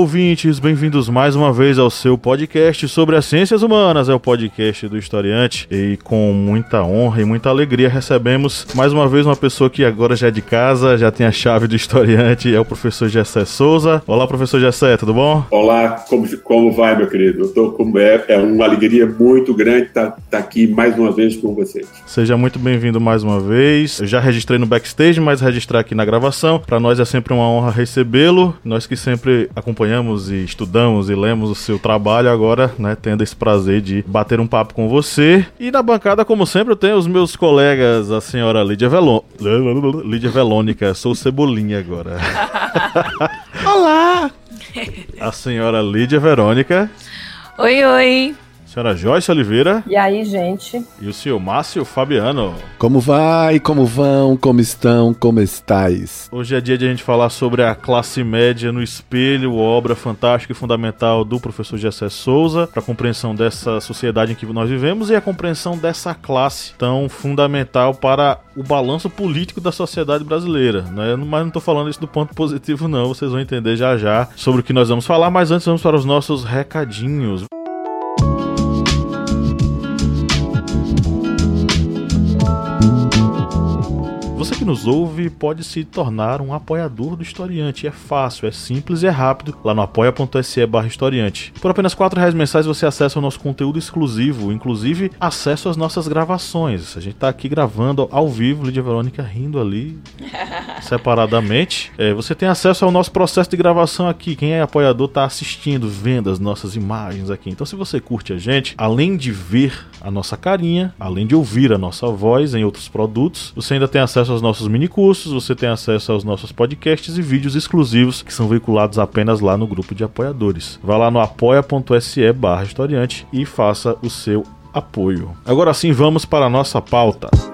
Ouvintes, bem-vindos mais uma vez ao seu podcast sobre as ciências humanas, é o podcast do historiante. E com muita honra e muita alegria recebemos mais uma vez uma pessoa que agora já é de casa, já tem a chave do historiante, é o professor Gessé Souza. Olá, professor Gessé, tudo bom? Olá, como, como vai, meu querido? Eu tô com, é, é uma alegria muito grande estar tá, tá aqui mais uma vez com vocês. Seja muito bem-vindo mais uma vez. Eu já registrei no backstage, mas registrar aqui na gravação. Para nós é sempre uma honra recebê-lo. Nós que sempre acompanhamos e estudamos e lemos o seu trabalho, agora, né, tendo esse prazer de bater um papo com você. E na bancada, como sempre, eu tenho os meus colegas, a senhora Lídia Velon... Lídia Velônica, sou Cebolinha agora. Olá! A senhora Lídia Verônica. Oi, oi. Senhora Joyce Oliveira. E aí, gente? E o senhor Márcio Fabiano. Como vai? Como vão? Como estão? Como estáis? Hoje é dia de a gente falar sobre a classe média no espelho, obra fantástica e fundamental do professor Gessé Souza, para a compreensão dessa sociedade em que nós vivemos e a compreensão dessa classe tão fundamental para o balanço político da sociedade brasileira. Né? Mas não estou falando isso do ponto positivo, não. Vocês vão entender já já sobre o que nós vamos falar, mas antes vamos para os nossos recadinhos. Você que nos ouve pode se tornar um apoiador do Historiante. É fácil, é simples e é rápido lá no apoia.se barra historiante. Por apenas 4 reais mensais você acessa o nosso conteúdo exclusivo, inclusive acesso às nossas gravações. A gente tá aqui gravando ao vivo, Lídia Verônica rindo ali separadamente. É, você tem acesso ao nosso processo de gravação aqui. Quem é apoiador tá assistindo, vendo as nossas imagens aqui. Então se você curte a gente, além de ver a nossa carinha, além de ouvir a nossa voz em outros produtos, você ainda tem acesso aos nossos minicursos, você tem acesso aos nossos podcasts e vídeos exclusivos que são veiculados apenas lá no grupo de apoiadores. Vá lá no apoia.se barra historiante e faça o seu apoio. Agora sim, vamos para a nossa pauta.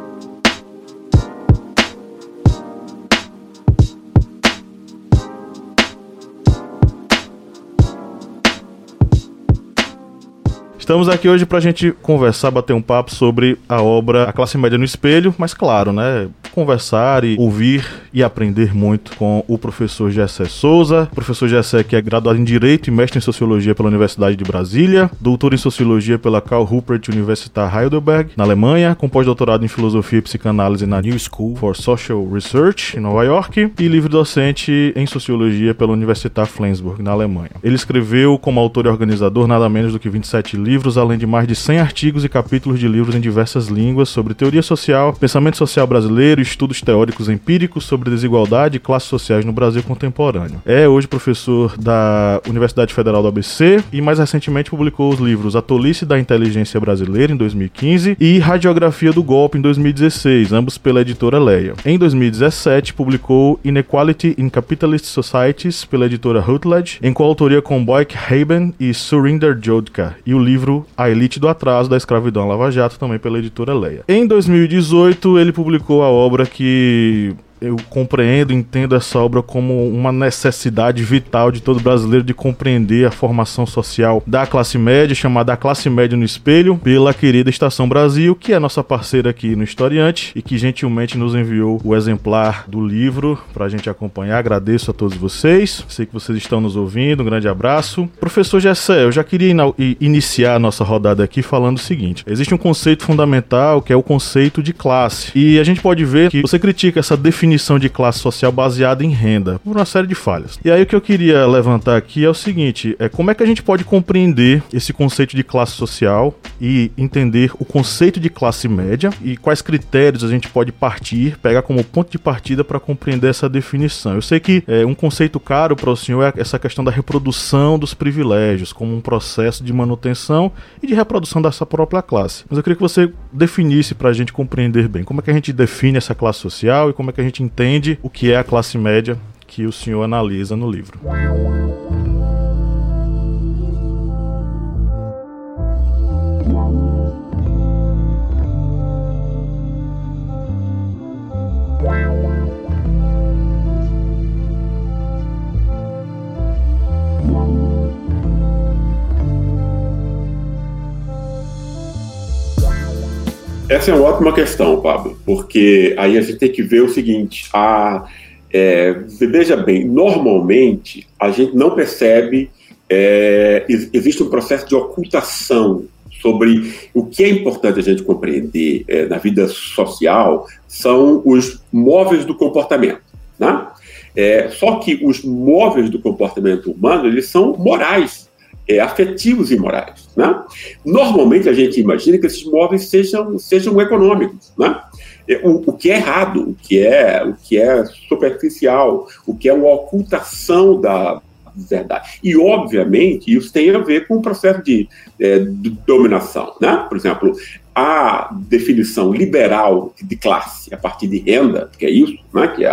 Estamos aqui hoje para a gente conversar, bater um papo sobre a obra A Classe Média no Espelho, mas claro, né? Conversar e ouvir e aprender muito com o professor Gessé Souza. professor Gessé que é graduado em Direito e mestre em Sociologia pela Universidade de Brasília, doutor em Sociologia pela Karl Ruppert Universität Heidelberg, na Alemanha, com pós-doutorado em Filosofia e Psicanálise na New School for Social Research, em Nova York, e livre-docente em Sociologia pela Universität Flensburg, na Alemanha. Ele escreveu como autor e organizador nada menos do que 27 livros livros, além de mais de 100 artigos e capítulos de livros em diversas línguas sobre teoria social, pensamento social brasileiro, estudos teóricos empíricos sobre desigualdade e classes sociais no Brasil contemporâneo. É hoje professor da Universidade Federal do ABC e mais recentemente publicou os livros A Tolice da Inteligência Brasileira em 2015 e Radiografia do Golpe em 2016, ambos pela editora Leia. Em 2017 publicou Inequality in Capitalist Societies pela editora Routledge, em coautoria com Boyk Haben e Surinder Jodhka, e o livro livro A Elite do Atraso da Escravidão Lava Jato, também pela editora Leia. Em 2018, ele publicou a obra que eu compreendo, entendo essa obra como uma necessidade vital de todo brasileiro de compreender a formação social da classe média, chamada A Classe Média no Espelho, pela querida Estação Brasil, que é nossa parceira aqui no Historiante e que gentilmente nos enviou o exemplar do livro para a gente acompanhar. Agradeço a todos vocês, sei que vocês estão nos ouvindo, um grande abraço. Professor Gessé, eu já queria in iniciar a nossa rodada aqui falando o seguinte: existe um conceito fundamental que é o conceito de classe, e a gente pode ver que você critica essa definição definição de classe social baseada em renda, por uma série de falhas. E aí o que eu queria levantar aqui é o seguinte: é como é que a gente pode compreender esse conceito de classe social e entender o conceito de classe média e quais critérios a gente pode partir, pegar como ponto de partida para compreender essa definição. Eu sei que é, um conceito caro para o senhor é essa questão da reprodução dos privilégios como um processo de manutenção e de reprodução dessa própria classe. Mas eu queria que você definisse para a gente compreender bem como é que a gente define essa classe social e como é que a gente entende o que é a classe média que o senhor analisa no livro. Essa é uma ótima questão, Pablo, porque aí a gente tem que ver o seguinte: a, é, veja bem, normalmente a gente não percebe, é, existe um processo de ocultação sobre o que é importante a gente compreender é, na vida social são os móveis do comportamento, né? É, só que os móveis do comportamento humano eles são morais, é, afetivos e morais. Né? Normalmente a gente imagina que esses móveis sejam, sejam econômicos. Né? É, o, o, que é errado, o que é, o que é superficial, o que é uma ocultação da verdade. E, obviamente, isso tem a ver com o processo de, é, de dominação. Né? Por exemplo, a definição liberal de classe a partir de renda, que é isso, né? que é,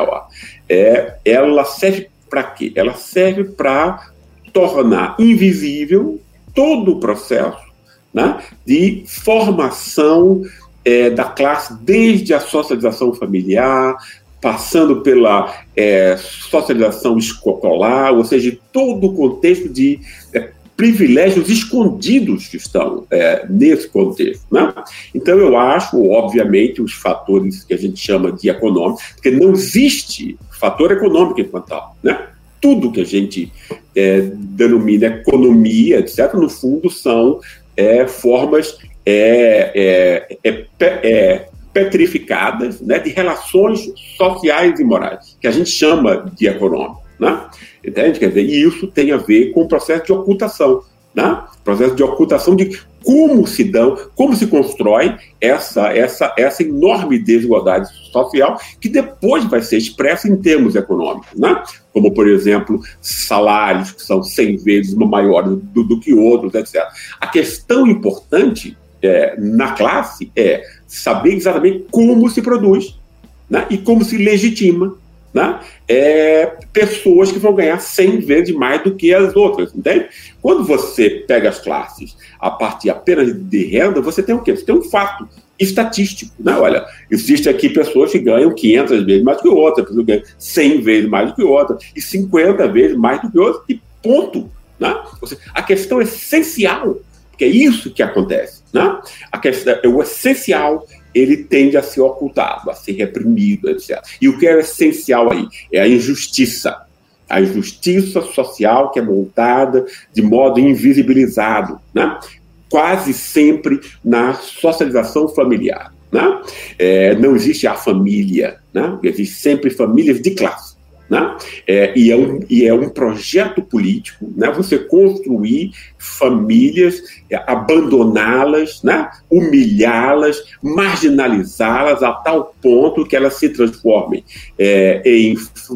é ela serve para quê? Ela serve para tornar invisível todo o processo né, de formação é, da classe, desde a socialização familiar, passando pela é, socialização escolar, ou seja, todo o contexto de é, privilégios escondidos que estão é, nesse contexto. Né? Então, eu acho, obviamente, os fatores que a gente chama de econômico, porque não existe fator econômico enquanto tal. Né? Tudo que a gente é, denomina economia, etc., no fundo são é, formas é, é, é, é, petrificadas né, de relações sociais e morais, que a gente chama de econômico. Né? Entende? Quer dizer, e isso tem a ver com o processo de ocultação. Né? Processo de ocultação de como se dão, como se constrói essa, essa, essa enorme desigualdade social que depois vai ser expressa em termos econômicos, né? como, por exemplo, salários que são 100 vezes maiores do, do que outros, etc. A questão importante é, na classe é saber exatamente como se produz né? e como se legitima né? É, pessoas que vão ganhar 100 vezes mais do que as outras, entende? Quando você pega as classes a partir apenas de renda, você tem o quê? Você tem um fato estatístico, né? Olha, existe aqui pessoas que ganham 500 vezes mais do que outras, pessoas que ganham 100 vezes mais do que outras, e 50 vezes mais do que outras, e ponto, né? Seja, a questão essencial, que é isso que acontece, né? A questão, é o essencial ele tende a ser ocultado, a ser reprimido, etc. E o que é essencial aí é a injustiça. A injustiça social que é montada de modo invisibilizado, né? quase sempre na socialização familiar. Né? É, não existe a família, né? existe sempre famílias de classe. Né? É, e, é um, e é um projeto político, né? você construir famílias, é, abandoná-las, né? humilhá-las, marginalizá-las a tal ponto que elas se transformem é, em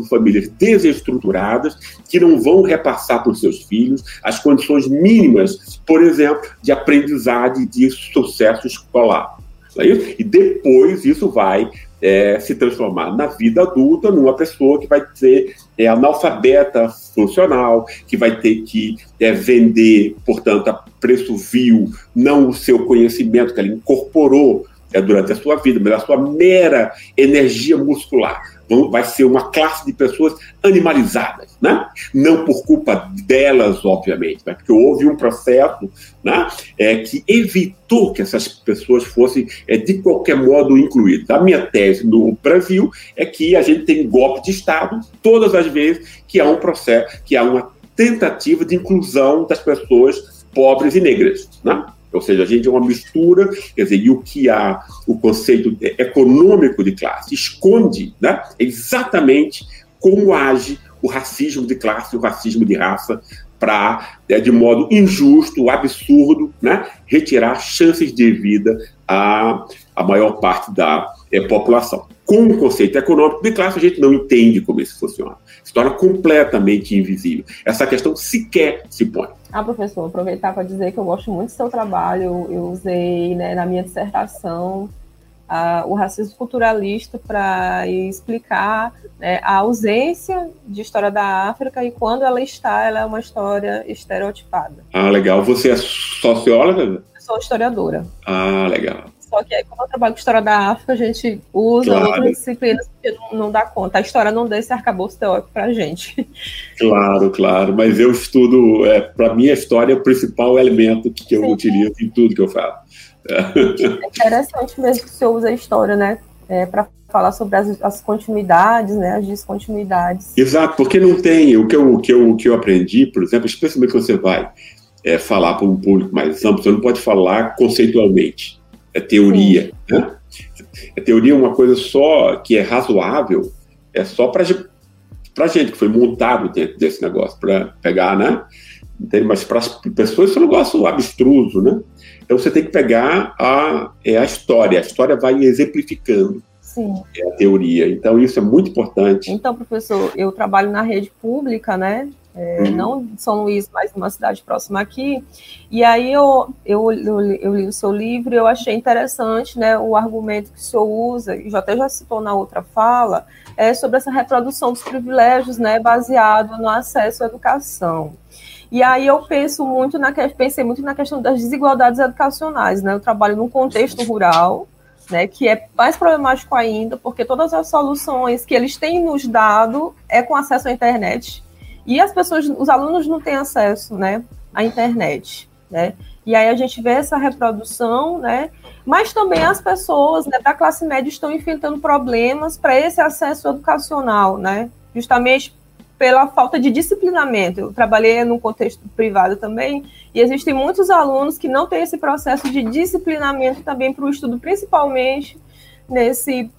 famílias desestruturadas que não vão repassar para os seus filhos as condições mínimas, por exemplo, de aprendizagem de sucesso escolar. É e depois isso vai é, se transformar na vida adulta numa pessoa que vai ser é, analfabeta funcional, que vai ter que é, vender, portanto, a preço vil, não o seu conhecimento que ela incorporou é, durante a sua vida, mas a sua mera energia muscular vai ser uma classe de pessoas animalizadas, né? Não por culpa delas, obviamente, mas porque houve um processo, né, é, que evitou que essas pessoas fossem é, de qualquer modo incluídas. A minha tese no Brasil é que a gente tem golpe de Estado todas as vezes que há um processo, que há uma tentativa de inclusão das pessoas pobres e negras, né? Ou seja, a gente é uma mistura, quer dizer, e o que há, o conceito econômico de classe esconde né, exatamente como age o racismo de classe, o racismo de raça, para, né, de modo injusto, absurdo, né, retirar chances de vida à, à maior parte da é, população. Com o conceito econômico de classe, a gente não entende como isso funciona. Se torna completamente invisível. Essa questão sequer se põe. Ah, professor, aproveitar para dizer que eu gosto muito do seu trabalho. Eu usei né, na minha dissertação o racismo culturalista para explicar né, a ausência de história da África e quando ela está, ela é uma história estereotipada. Ah, legal. Você é socióloga? Eu sou historiadora. Ah, legal. Só que aí, como eu trabalho com história da África, a gente usa claro. outras disciplinas porque não, não, dá conta. A história não dá esse arcabouço teórico para a gente. Claro, claro. Mas eu estudo, é, para mim, a história é o principal elemento que eu Sim. utilizo em tudo que eu faço. É interessante mesmo que você usa a história, né? É, para falar sobre as, as, continuidades, né, as descontinuidades. Exato, porque não tem o que eu, o que eu, o que eu aprendi, por exemplo, especialmente quando você vai é, falar para um público mais amplo, você não pode falar conceitualmente, é teoria, né? A teoria é uma coisa só que é razoável, é só para para gente que foi montado dentro desse negócio para pegar, né? Mas para as pessoas isso é um negócio abstruso, né? Então você tem que pegar a, é a história, a história vai exemplificando Sim. É a teoria. Então isso é muito importante. Então, professor, eu trabalho na rede pública, né? É, uhum. Não São Luís, mas uma cidade próxima aqui. E aí eu, eu, eu, eu, li o seu livro e eu achei interessante né, o argumento que o senhor usa, e já até já citou na outra fala, é sobre essa reprodução dos privilégios né, baseado no acesso à educação. E aí eu penso muito na pensei muito na questão das desigualdades educacionais, né? Eu trabalho num contexto rural, né, que é mais problemático ainda, porque todas as soluções que eles têm nos dado é com acesso à internet. E as pessoas, os alunos não têm acesso, né, à internet, né? E aí a gente vê essa reprodução, né? Mas também as pessoas né, da classe média estão enfrentando problemas para esse acesso educacional, né? Justamente pela falta de disciplinamento. Eu trabalhei no contexto privado também, e existem muitos alunos que não têm esse processo de disciplinamento também para o estudo, principalmente nesse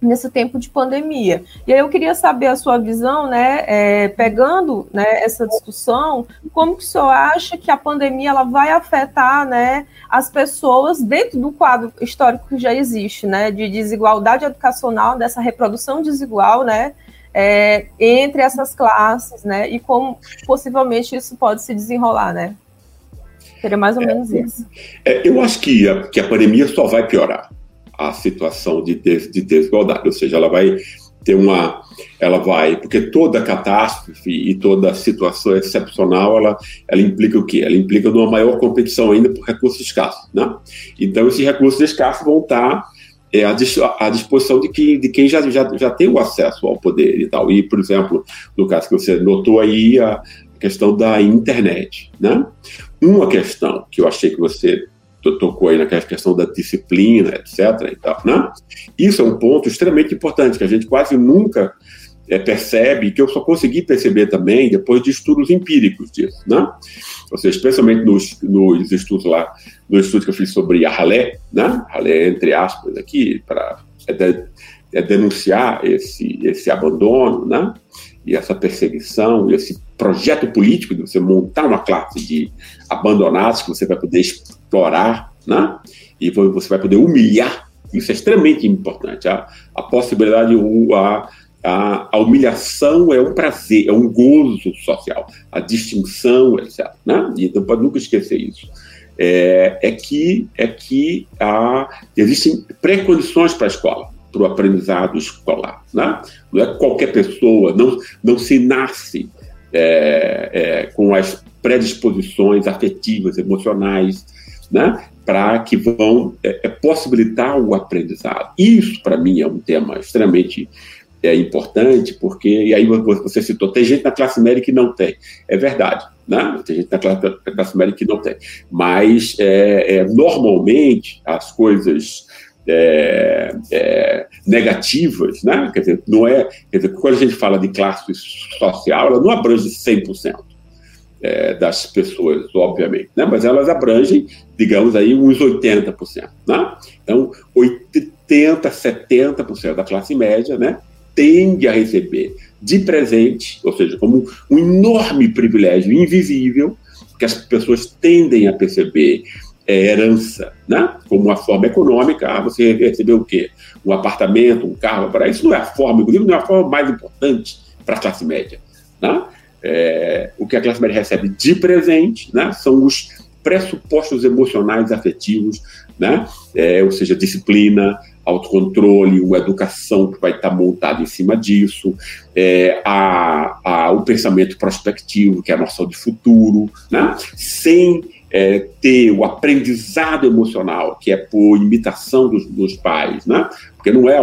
nesse tempo de pandemia. E aí eu queria saber a sua visão, né, é, pegando né, essa discussão, como que o senhor acha que a pandemia ela vai afetar né, as pessoas dentro do quadro histórico que já existe, né, de desigualdade educacional, dessa reprodução desigual, né, é, entre essas classes, né? E como possivelmente isso pode se desenrolar, né? Seria mais ou é, menos isso. É, eu acho que a, que a pandemia só vai piorar a situação de, des, de desigualdade, ou seja, ela vai ter uma, ela vai, porque toda catástrofe e toda situação excepcional, ela, ela implica o quê? Ela implica numa maior competição ainda por recursos escassos, né? Então esses recursos escassos vão estar é, à, disposição de, que, de quem já, já, já tem o acesso ao poder e tal. E, por exemplo, no caso que você notou aí, a questão da internet. Né? Uma questão que eu achei que você tocou aí naquela questão da disciplina, etc. E tal, né? Isso é um ponto extremamente importante, que a gente quase nunca é, percebe, que eu só consegui perceber também depois de estudos empíricos disso, né? Ou seja, especialmente nos, nos estudos lá, no estudo que eu fiz sobre a ralé, né? Entre aspas, aqui, para é, de, é denunciar esse, esse abandono, né? E essa perseguição, esse projeto político de você montar uma classe de abandonados que você vai poder explorar, né? E você vai poder humilhar. Isso é extremamente importante. A, a possibilidade, a, a, a, humilhação é um prazer, é um gozo social, a distinção, etc. Né? E não pode nunca esquecer isso. É, é que, é que há, existem pré-condições para a escola, para o aprendizado escolar. Né? Não é qualquer pessoa, não, não se nasce é, é, com as predisposições afetivas, emocionais, né? para que vão é, é possibilitar o aprendizado. Isso, para mim, é um tema extremamente é importante, porque, e aí você citou, tem gente na classe média que não tem. É verdade, né? Tem gente na classe, na classe média que não tem. Mas, é, é, normalmente, as coisas é, é, negativas, né? Quer dizer, não é, quer dizer, quando a gente fala de classe social, ela não abrange 100% é, das pessoas, obviamente, né? Mas elas abrangem, digamos aí, uns 80%, né? Então, 80, 70% da classe média, né? tende a receber de presente, ou seja, como um enorme privilégio invisível, que as pessoas tendem a perceber é, herança, né? como uma forma econômica. Ah, você recebeu o quê? Um apartamento, um carro, para isso não é a forma, inclusive não é a forma mais importante para a classe média. Né? É, o que a classe média recebe de presente né? são os pressupostos emocionais afetivos, né? É, ou seja, disciplina, autocontrole, uma educação que vai estar montada em cima disso, é, a, a, o pensamento prospectivo, que é a noção de futuro, né? sem é, ter o aprendizado emocional, que é por imitação dos, dos pais, né? Porque não é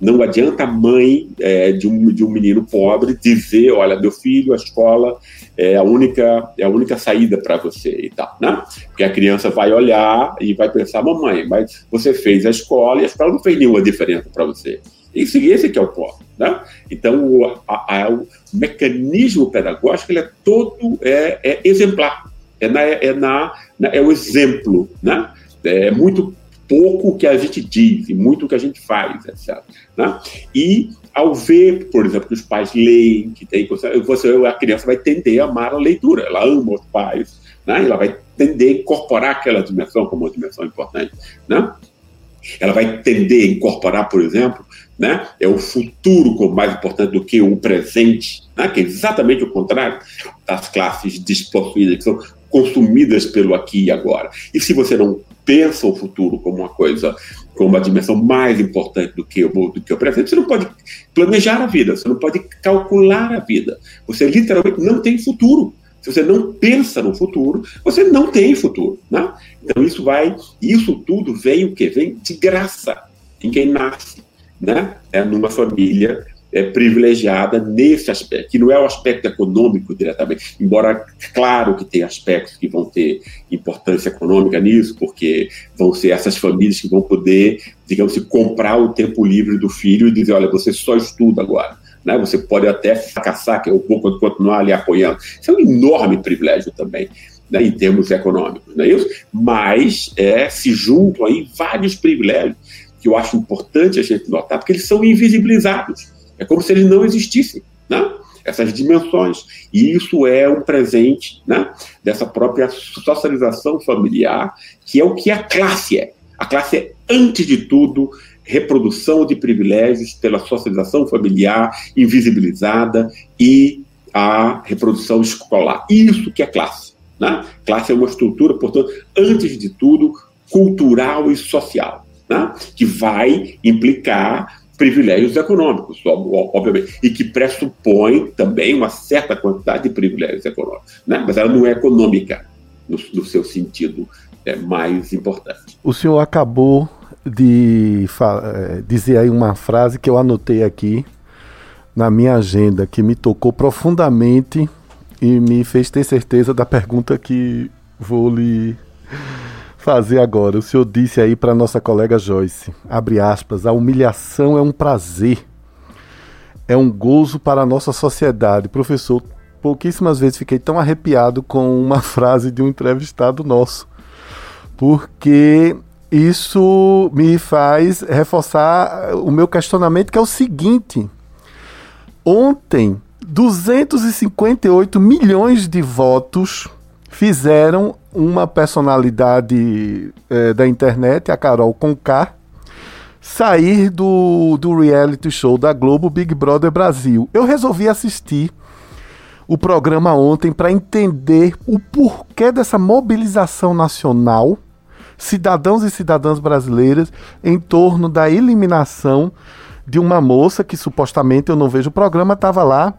não adianta a mãe é, de, um, de um menino pobre dizer, olha, meu filho, a escola é a única é a única saída para você e tal, né? Porque a criança vai olhar e vai pensar, mamãe, mas você fez a escola e a escola não fez nenhuma diferença para você. Esse, esse que é o ponto. Né? Então, o, a, a, o mecanismo pedagógico ele é todo é, é exemplar. É, na, é, na, é o exemplo. Né? É muito pouco que a gente diz e muito que a gente faz, etc. Né? E ao ver, por exemplo, que os pais leem, que tem você, a criança vai tender a amar a leitura, ela ama os pais, né? ela vai tender a incorporar aquela dimensão como uma dimensão importante. Né? Ela vai tender a incorporar, por exemplo, né? É o futuro como mais importante do que o presente, né? que é exatamente o contrário das classes despossuídas, que são consumidas pelo aqui e agora. E se você não pensa o futuro como uma coisa, como uma dimensão mais importante do que, o, do que o presente, você não pode planejar a vida, você não pode calcular a vida. Você literalmente não tem futuro. Se você não pensa no futuro, você não tem futuro, né? Então isso vai, isso tudo vem o que vem de graça em quem nasce né, é numa família é, privilegiada nesse aspecto, que não é o aspecto econômico diretamente, embora, claro que tem aspectos que vão ter importância econômica nisso, porque vão ser essas famílias que vão poder, digamos assim, comprar o tempo livre do filho e dizer, olha, você só estuda agora. Né? Você pode até fracassar, que eu vou continuar ali apoiando. Isso é um enorme privilégio também. Né, em termos econômicos, não é isso? Mas é, se juntam aí vários privilégios que eu acho importante a gente notar, porque eles são invisibilizados. É como se eles não existissem, né? essas dimensões. E isso é um presente né, dessa própria socialização familiar, que é o que a classe é. A classe é, antes de tudo, reprodução de privilégios pela socialização familiar invisibilizada e a reprodução escolar. Isso que é classe. Né? Classe é uma estrutura, portanto, antes de tudo, cultural e social né, que vai implicar privilégios econômicos, obviamente, e que pressupõe também uma certa quantidade de privilégios econômicos, né, mas ela não é econômica no, no seu sentido é, mais importante. O senhor acabou de é, dizer aí uma frase que eu anotei aqui na minha agenda, que me tocou profundamente e me fez ter certeza da pergunta que vou lhe fazer agora. O senhor disse aí para nossa colega Joyce, abre aspas, a humilhação é um prazer, é um gozo para a nossa sociedade. Professor, pouquíssimas vezes fiquei tão arrepiado com uma frase de um entrevistado nosso, porque isso me faz reforçar o meu questionamento, que é o seguinte: ontem, 258 milhões de votos fizeram uma personalidade é, da internet, a Carol Conká, sair do, do reality show da Globo Big Brother Brasil. Eu resolvi assistir o programa ontem para entender o porquê dessa mobilização nacional, cidadãos e cidadãs brasileiras, em torno da eliminação de uma moça que supostamente eu não vejo o programa, estava lá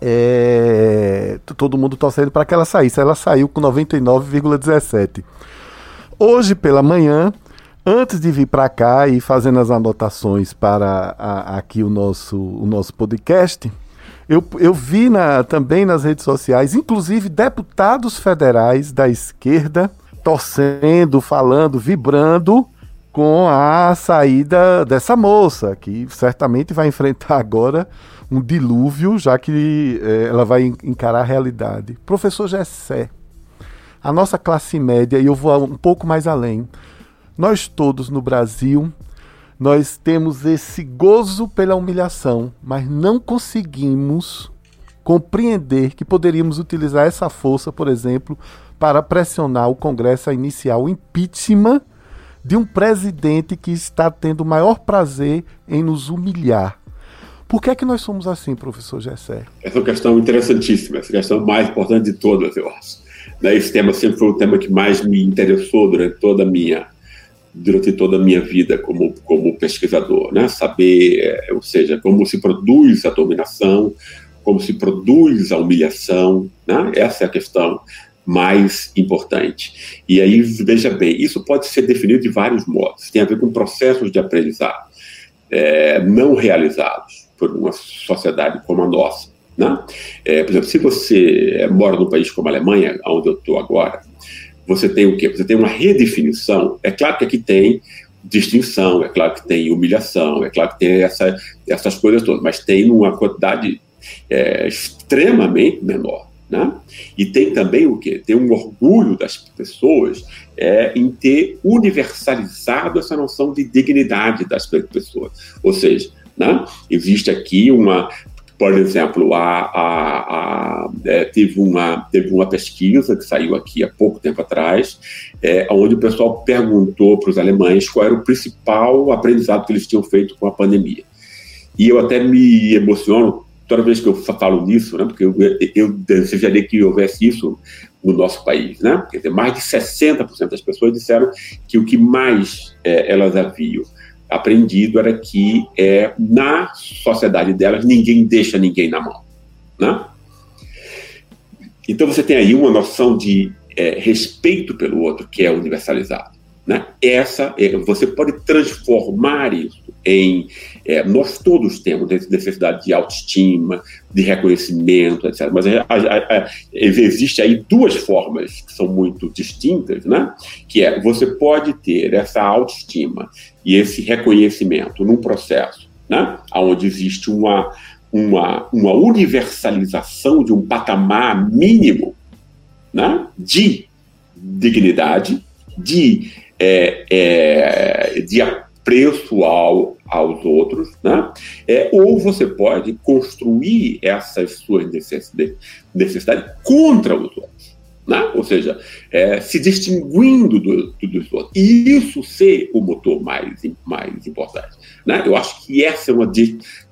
é, todo mundo torcendo para que ela saísse. Ela saiu com 99,17. Hoje pela manhã, antes de vir para cá e fazendo as anotações para a, aqui o nosso, o nosso podcast, eu, eu vi na, também nas redes sociais, inclusive deputados federais da esquerda torcendo, falando, vibrando com a saída dessa moça, que certamente vai enfrentar agora um dilúvio, já que é, ela vai encarar a realidade. Professor Gessé, a nossa classe média, e eu vou um pouco mais além, nós todos no Brasil, nós temos esse gozo pela humilhação, mas não conseguimos compreender que poderíamos utilizar essa força, por exemplo, para pressionar o Congresso a iniciar o impeachment de um presidente que está tendo o maior prazer em nos humilhar. Por que é que nós somos assim, professor Gessé? Essa é uma questão interessantíssima, essa questão mais importante de todas, eu acho. Né, esse tema sempre foi o tema que mais me interessou durante toda a minha durante toda a minha vida como, como pesquisador, né? Saber, é, ou seja, como se produz a dominação, como se produz a humilhação, né? Essa é a questão mais importante. E aí, veja bem, isso pode ser definido de vários modos. Tem a ver com processos de aprendizado é, não realizados por uma sociedade como a nossa. Né? É, por exemplo, se você mora num país como a Alemanha, onde eu estou agora, você tem o quê? Você tem uma redefinição. É claro que aqui tem distinção, é claro que tem humilhação, é claro que tem essa, essas coisas todas, mas tem uma quantidade é, extremamente menor. Né? E tem também o quê? Tem um orgulho das pessoas é, em ter universalizado essa noção de dignidade das pessoas. Ou seja, né? existe aqui uma. Por exemplo, a, a, a é, teve, uma, teve uma pesquisa que saiu aqui há pouco tempo atrás, é, onde o pessoal perguntou para os alemães qual era o principal aprendizado que eles tinham feito com a pandemia. E eu até me emociono toda vez que eu falo nisso, né, porque eu, eu desejaria que houvesse isso no nosso país, né? Quer dizer, mais de 60% das pessoas disseram que o que mais é, elas haviam aprendido era que é, na sociedade delas ninguém deixa ninguém na mão, né? Então você tem aí uma noção de é, respeito pelo outro que é universalizado. Né? Essa, é, você pode transformar isso em. É, nós todos temos necessidade de autoestima, de reconhecimento, etc. Mas a, a, a, existe aí duas formas que são muito distintas, né? Que é você pode ter essa autoestima e esse reconhecimento num processo, né? Onde existe uma, uma, uma universalização de um patamar mínimo, né? De dignidade, de é, é, de apreço ao, aos outros, né? É, ou você pode construir essas suas necessidades, necessidades contra os outros. Né? Ou seja, é, se distinguindo do, do, dos outros. E isso ser o motor mais, mais importante. Né? Eu acho que essa é uma,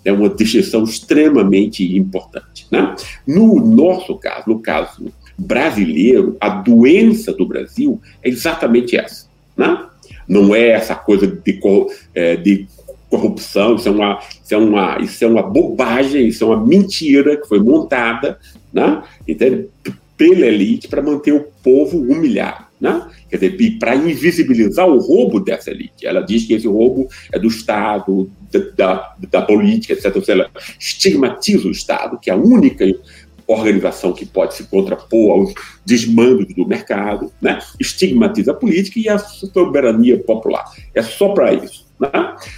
é uma distinção extremamente importante. Né? No nosso caso, no caso brasileiro, a doença do Brasil é exatamente essa. Né? Não é essa coisa de, é, de corrupção, isso é, uma, isso, é uma, isso é uma bobagem, isso é uma mentira que foi montada né? Entende? pela elite para manter o povo humilhado. Né? Quer dizer, para invisibilizar o roubo dessa elite. Ela diz que esse roubo é do Estado, da, da, da política, etc. Ou seja, ela estigmatiza o Estado, que é a única organização que pode se contrapor aos desmandos do mercado, né? estigmatiza a política e a soberania popular. É só para isso. Né?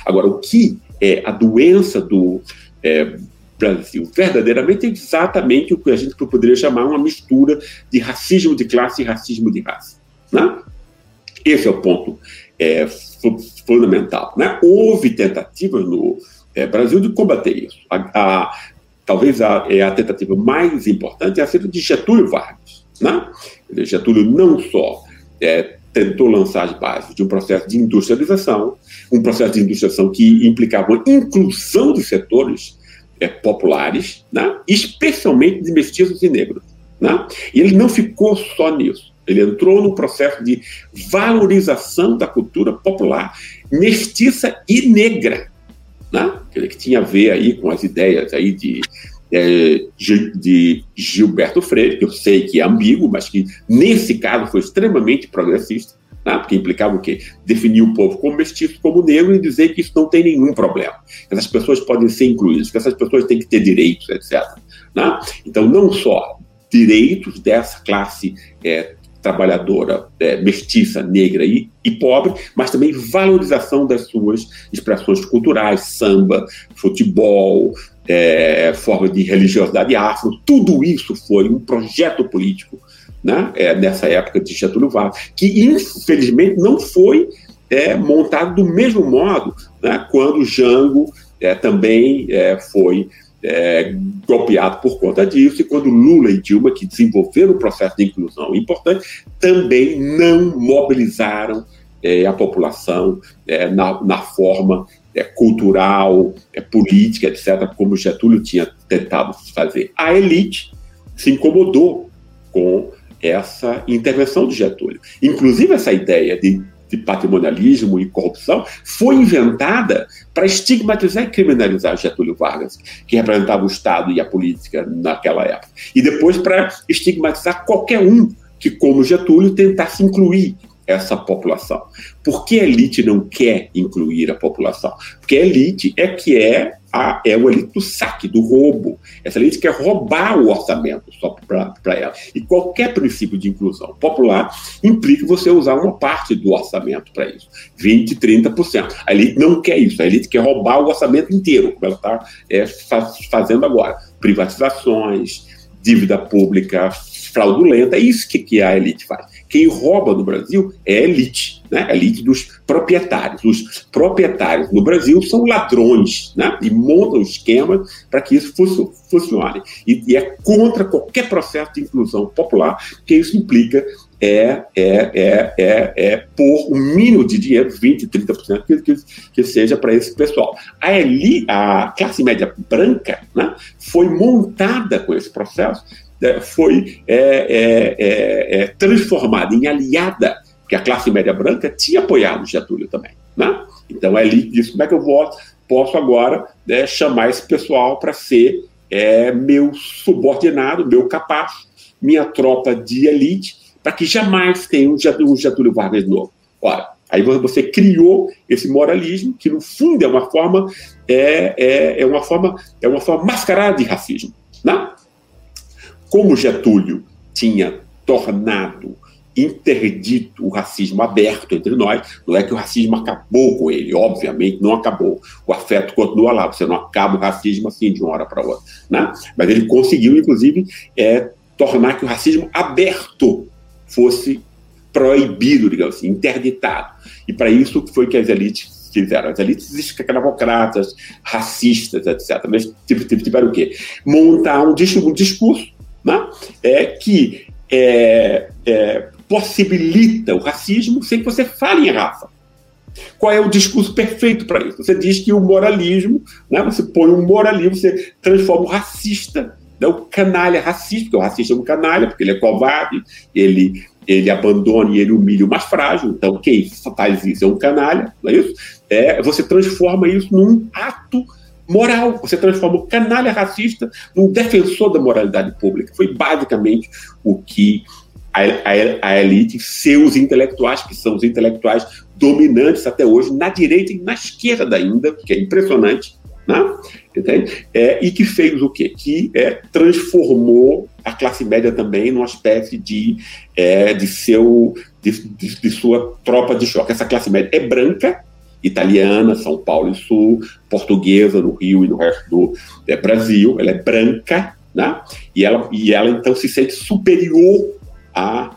Agora, o que é a doença do é, Brasil verdadeiramente é exatamente o que a gente poderia chamar uma mistura de racismo de classe e racismo de raça. Né? Esse é o ponto é, fundamental. Né? Houve tentativas no é, Brasil de combater isso. A, a, talvez a, é a tentativa mais importante é a de Getúlio Vargas. Né? Getúlio não só é, tentou lançar as bases de um processo de industrialização, um processo de industrialização que implicava a inclusão de setores é, populares, né? especialmente de mestiços e negros. Né? E ele não ficou só nisso. Ele entrou no processo de valorização da cultura popular mestiça e negra né? que tinha a ver aí com as ideias aí de, é, de Gilberto Freire, que eu sei que é ambíguo, mas que nesse caso foi extremamente progressista, né? porque implicava o quê? Definir o povo como mestiço, como negro e dizer que isso não tem nenhum problema. Que essas pessoas podem ser incluídas, que essas pessoas têm que ter direitos, etc. Né? Então, não só direitos dessa classe é, trabalhadora é, mestiça, negra e, e, pobre, mas também valorização das suas expressões culturais, samba, futebol, é, forma de religiosidade afro, tudo isso foi um projeto político né, é, nessa época de Getúlio Vargas, que infelizmente não foi é, montado do mesmo modo né, quando Jango é, também é, foi é, golpeado por conta disso, e quando Lula e Dilma, que desenvolveram o processo de inclusão importante, também não mobilizaram é, a população é, na, na, forma é, cultural, é, política, etc., como Getúlio tinha tentado fazer. A elite se incomodou com essa intervenção de Getúlio. Inclusive, essa ideia de de patrimonialismo e corrupção, foi inventada para estigmatizar e criminalizar Getúlio Vargas, que representava o Estado e a política naquela época. E depois para estigmatizar qualquer um que como Getúlio, tentasse incluir essa população. Por que a elite não quer incluir a população? Porque a elite é que é a, é o elite do saque, do roubo. Essa elite quer roubar o orçamento só para ela. E qualquer princípio de inclusão popular implica você usar uma parte do orçamento para isso. 20%, 30%. A elite não quer isso. A elite quer roubar o orçamento inteiro, como ela está é, fazendo agora. Privatizações, dívida pública fraudulenta. É isso que, que a elite faz. Quem rouba no Brasil é a elite, né? a elite dos proprietários. Os proprietários no Brasil são ladrões né? e montam esquemas para que isso funcione. E, e, é contra qualquer processo de inclusão popular, que isso implica é, é, é, é, é por um mínimo de dinheiro, 20%, 30%, que, que, que seja para esse pessoal. A, eli, a classe média branca né, foi montada com esse processo né, foi é, é, é, é, transformada em aliada, que a classe média branca tinha apoiado Getúlio também. Né? Então, é ali disse: como é que eu vou, posso agora né, chamar esse pessoal para ser é, meu subordinado, meu capaz, minha tropa de elite, para que jamais tenha um Getúlio, Vargas novo. Ora, Aí você criou esse moralismo que no fundo é uma forma é, é, é uma forma é uma forma mascarada de racismo, né? como Getúlio tinha tornado interdito o racismo aberto entre nós, não é que o racismo acabou com ele, obviamente não acabou. O afeto continua lá, você não acaba o racismo assim de uma hora para outra. Né? Mas ele conseguiu, inclusive, é, tornar que o racismo aberto fosse proibido, digamos assim, interditado. E para isso foi que as elites fizeram. As elites escravocratas, racistas, etc. Mas tiveram o quê? Montar um discurso né? é, que é, é, possibilita o racismo sem que você fale em raça. Qual é o discurso perfeito para isso? Você diz que o moralismo, né, você põe um moralismo, você transforma o racista, né, o canalha racista, porque o racista é um canalha, porque ele é covarde, ele, ele abandona e ele humilha o mais frágil, então quem faz isso é um canalha, não é isso? É, você transforma isso num ato moral. Você transforma o canalha racista num defensor da moralidade pública. Foi basicamente o que a, a, a, elite, seus intelectuais, que são os intelectuais dominantes até hoje, na direita e na esquerda ainda, que é impressionante, né? Entende? É, e que fez o quê? Que é, transformou a classe média também numa espécie de, é, de, seu, de, de, de sua tropa de choque. Essa classe média é branca, italiana, São Paulo e Sul, portuguesa no Rio e no resto do é, Brasil, ela é branca, né? E ela, e ela então se sente superior a,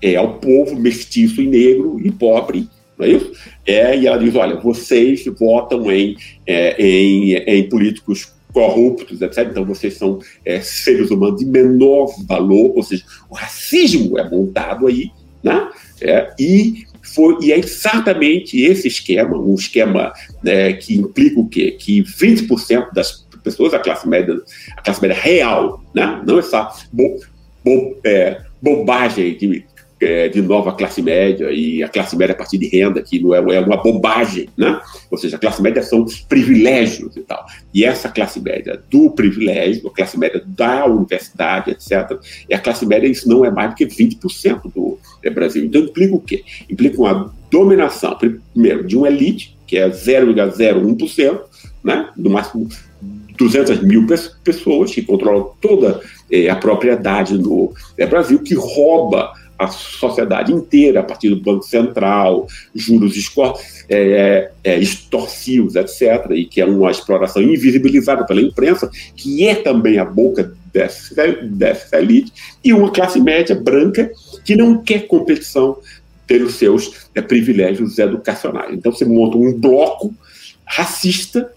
é, ao povo mestiço e negro e pobre, não é isso? É, e ela diz, olha, vocês votam em, é, em, em políticos corruptos, etc. Então vocês são é, seres humanos de menor valor, ou seja, o racismo é montado aí, né? É, e foi, e é exatamente esse esquema, um esquema né, que implica o quê? Que 20% das pessoas, a classe média, a classe média real, né, não essa bo, bo, é, bobagem de é, de nova classe média e a classe média a partir de renda, que não é, é uma bobagem, né? Ou seja, a classe média são privilégios e tal. E essa classe média do privilégio, a classe média da universidade, etc., é a classe média, isso não é mais do que 20% do é, Brasil. Então implica o quê? Implica uma dominação, primeiro, de uma elite, que é 0,01%, né? No máximo 200 mil pessoas que controlam toda é, a propriedade no é, Brasil, que rouba a sociedade inteira, a partir do Banco Central, juros é, é, é, extorsivos, etc., e que é uma exploração invisibilizada pela imprensa, que é também a boca dessa, dessa elite, e uma classe média branca que não quer competição pelos seus é, privilégios educacionais. Então você monta um bloco racista,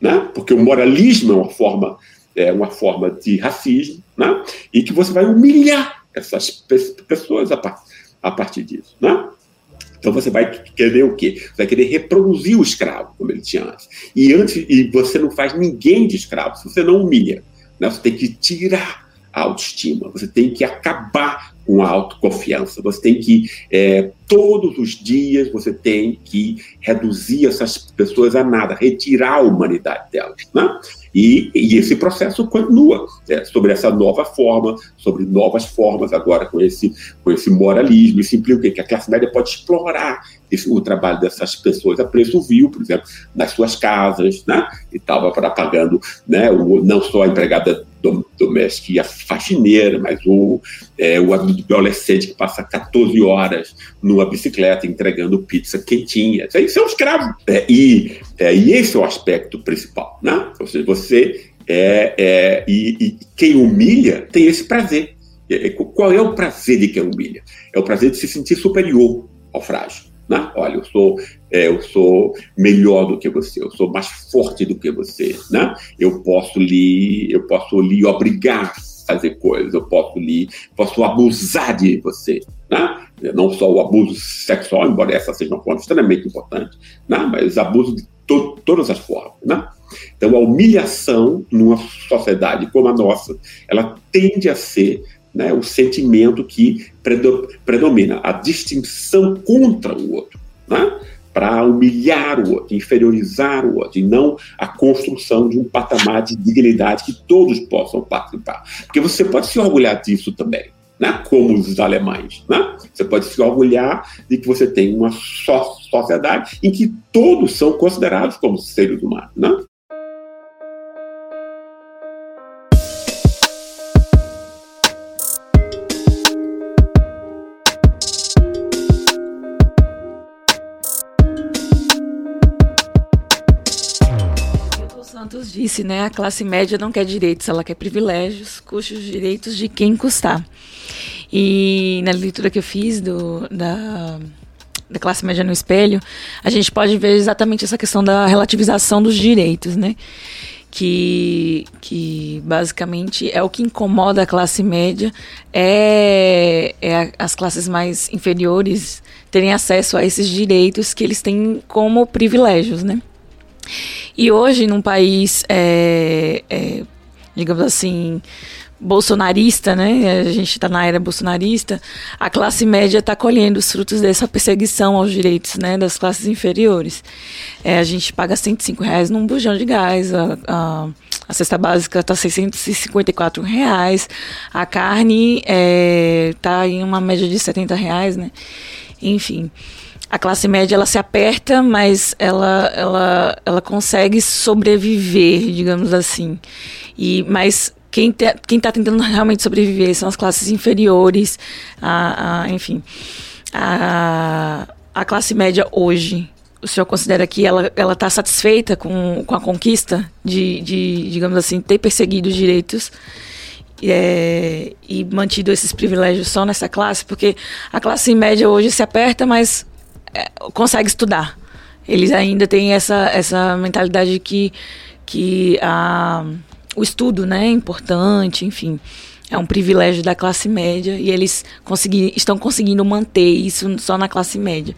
né? porque o moralismo é uma forma, é uma forma de racismo, né? e que você vai humilhar essas pessoas a, par a partir disso, né? Então você vai querer o quê? Você vai querer reproduzir o escravo, como ele tinha antes. E antes e você não faz ninguém de escravo você não humilha. Né? Você tem que tirar a autoestima, você tem que acabar com autoconfiança. Você tem que, é, todos os dias, você tem que reduzir essas pessoas a nada, retirar a humanidade delas. Né? E, e esse processo continua é, sobre essa nova forma, sobre novas formas, agora com esse, com esse moralismo. Isso implica que a classe média pode explorar esse, o trabalho dessas pessoas a preço vil, por exemplo, nas suas casas, né? e estava pagando né, o, não só a empregada doméstica e a faxineira, mas o, é, o adolescente que passa 14 horas numa bicicleta entregando pizza quentinha. Isso é escravo. E, é, e esse é o aspecto principal. Né? Ou seja, você é, é e, e, quem humilha tem esse prazer. É, é, qual é o prazer de quem humilha? É o prazer de se sentir superior ao frágil. Né? Olha, eu sou, é, eu sou melhor do que você, eu sou mais forte do que você, né? Eu posso lhe, eu posso lhe obrigar a fazer coisas, eu posso lhe, posso abusar de você, né? Não só o abuso sexual, embora essa seja uma forma extremamente importante, né? Mas abuso de to todas as formas, né? Então, a humilhação numa sociedade como a nossa, ela tende a ser né, o sentimento que predomina, a distinção contra o outro, né, para humilhar o outro, inferiorizar o outro, e não a construção de um patamar de dignidade que todos possam participar. Porque você pode se orgulhar disso também. Né, como os alemães. Né? Você pode se orgulhar de que você tem uma sociedade em que todos são considerados como seres humanos. Né? Disse, né? A classe média não quer direitos, ela quer privilégios, custe os direitos de quem custar. E na leitura que eu fiz do, da, da classe média no espelho, a gente pode ver exatamente essa questão da relativização dos direitos, né? Que, que basicamente é o que incomoda a classe média, é, é as classes mais inferiores terem acesso a esses direitos que eles têm como privilégios, né? E hoje, num país, é, é, digamos assim, bolsonarista, né? A gente está na era bolsonarista. A classe média está colhendo os frutos dessa perseguição aos direitos, né, das classes inferiores. É, a gente paga 105 reais num bujão de gás. A, a, a cesta básica está 654 reais. A carne está é, em uma média de 70 reais, né? Enfim a classe média ela se aperta, mas ela, ela, ela consegue sobreviver, digamos assim. E, mas quem te, quem está tentando realmente sobreviver são as classes inferiores, a, a, enfim. A, a classe média hoje, o senhor considera que ela está satisfeita com, com a conquista de, de, digamos assim, ter perseguido os direitos é, e mantido esses privilégios só nessa classe? Porque a classe média hoje se aperta, mas consegue estudar. Eles ainda têm essa, essa mentalidade que, que a, o estudo né, é importante, enfim. É um privilégio da classe média e eles consegui, estão conseguindo manter isso só na classe média.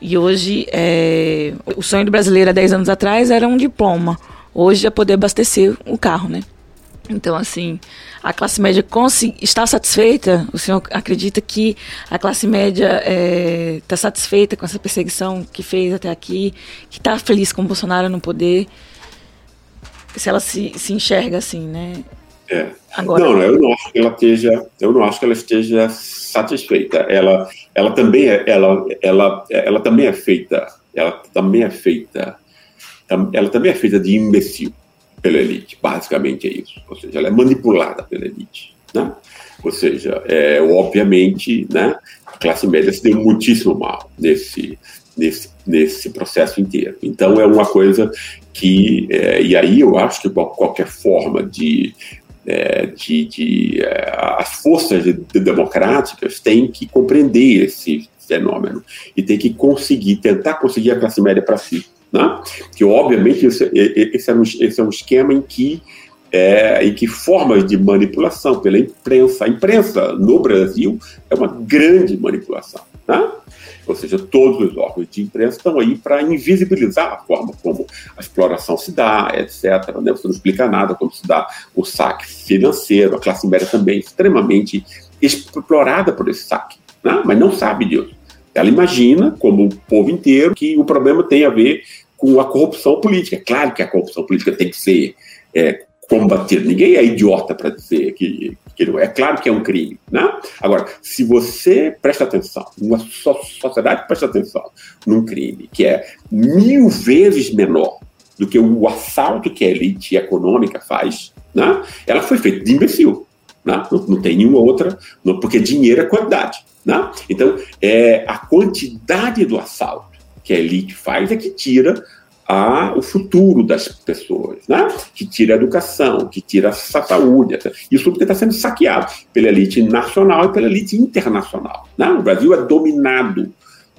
E hoje, é, o sonho do brasileiro há 10 anos atrás era um diploma. Hoje é poder abastecer o carro, né? Então, assim, a classe média está satisfeita? O senhor acredita que a classe média está é, tá satisfeita com essa perseguição que fez até aqui? Que está feliz com o Bolsonaro no poder? Se ela se, se enxerga assim, né? É. Agora, não, eu não acho que ela esteja, eu não acho que ela esteja satisfeita. Ela, ela também é, ela, ela, ela também é feita, ela também é feita, ela também é feita de imbecil pela elite. Basicamente é isso. Ou seja, ela é manipulada pela elite. Né? Ou seja, é, obviamente, né, a classe média se deu muitíssimo mal nesse, nesse, nesse processo inteiro. Então, é uma coisa que. É, e aí eu acho que qualquer forma de. É, de, de é, as forças de, de democráticas têm que compreender esse fenômeno e tem que conseguir, tentar conseguir a classe média para si. Né? Que, obviamente, esse, esse, é um, esse é um esquema em que, é, em que formas de manipulação pela imprensa, a imprensa no Brasil é uma grande manipulação. Né? ou seja, todos os órgãos de imprensa estão aí para invisibilizar a forma como a exploração se dá, etc. Né? Você não explica nada como se dá o saque financeiro, a classe média também é extremamente explorada por esse saque, né? mas não sabe disso. Ela imagina, como o povo inteiro, que o problema tem a ver com a corrupção política. Claro que a corrupção política tem que ser é, combatida. Ninguém é idiota para dizer que, que não é. É claro que é um crime. Né? Agora, se você presta atenção, uma sociedade presta atenção num crime que é mil vezes menor do que o assalto que a elite econômica faz, né? ela foi feita de imbecil. Né? Não, não, tem nenhuma outra, não, porque dinheiro é quantidade. Né? Então, é a quantidade do assalto que a elite faz é que tira a, o futuro das pessoas, né? que tira a educação, que tira a saúde. Isso tudo está sendo saqueado pela elite nacional e pela elite internacional. Né? O Brasil é dominado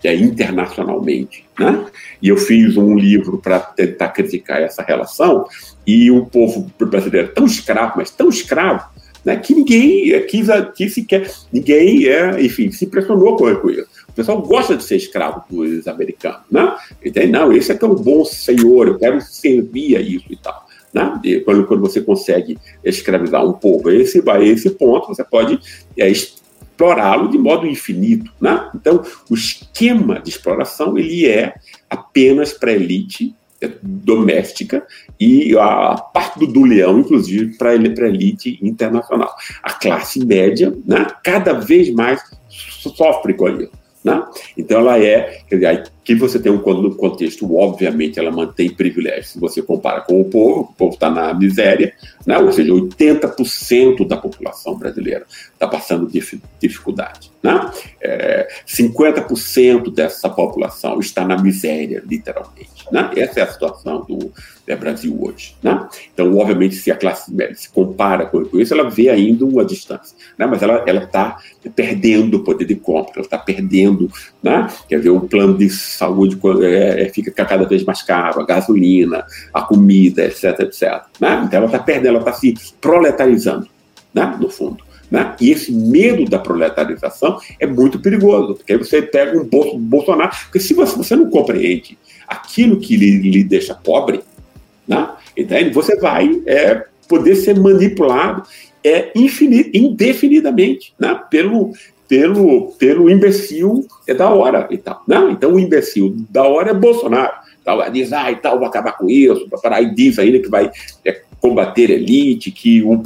é, internacionalmente. Né? E eu fiz um livro para tentar criticar essa relação, e o povo brasileiro é tão escravo, mas tão escravo, né, que ninguém quis, quis sequer, ninguém, é, enfim, se impressionou com isso. Pessoal gosta de ser escravo dos americanos, né? Entende? Não, esse é tão bom senhor, eu quero servir a isso e tal. Né? E quando, quando você consegue escravizar um povo a esse, a esse ponto, você pode é, explorá-lo de modo infinito. Né? Então, o esquema de exploração ele é apenas para elite é, doméstica e a parte do, do leão, inclusive, para a elite internacional. A classe média, né, cada vez mais sofre com isso. Né? Então, ela é, quer dizer, aqui você tem um contexto, obviamente, ela mantém privilégios. Se você compara com o povo, o povo está na miséria, né? ou seja, 80% da população brasileira está passando dificuldade. Né? É, 50% dessa população está na miséria, literalmente. Né? Essa é a situação do Brasil hoje. Né? Então, obviamente, se a classe média se compara com isso, ela vê ainda uma distância. Né? Mas ela está perdendo o poder de compra, ela está perdendo. Né? Quer ver, o plano de saúde é, é, fica cada vez mais caro, a gasolina, a comida, etc, etc. Né? Então, ela está perdendo, ela está se proletarizando, né? no fundo. Né? E esse medo da proletarização é muito perigoso, porque aí você pega um Bolsonaro, porque se você, você não compreende aquilo que lhe, lhe deixa pobre, né? Entende? Você vai é, poder ser manipulado é, infinit, indefinidamente né? pelo, pelo, pelo imbecil é da hora e tal. Né? Então, o imbecil da hora é Bolsonaro. Tal, diz, ah, e tal, vou acabar com isso, aí diz ainda que vai é, combater elite, que o,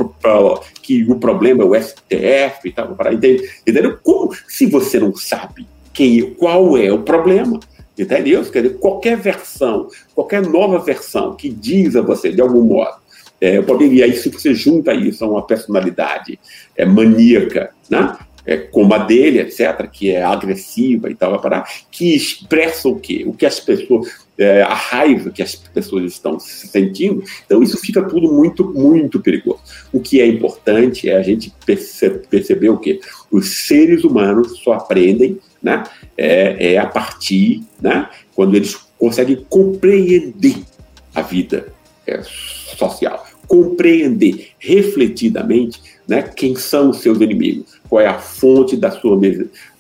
que o problema é o STF e tal, para entendeu? Como se você não sabe quem, qual é o problema, Entendeu? Quer dizer, qualquer versão, qualquer nova versão que diz a você, de algum modo, é, poderia, aí se você junta isso a uma personalidade é, maníaca, né? É, como a dele, etc., que é agressiva e tal, para, que expressa o quê? O que as pessoas, é, a raiva que as pessoas estão sentindo. Então, isso fica tudo muito, muito perigoso. O que é importante é a gente perce perceber o quê? Os seres humanos só aprendem né? é, é a partir, né? quando eles conseguem compreender a vida é, social, compreender refletidamente né, quem são os seus inimigos, qual é a fonte da sua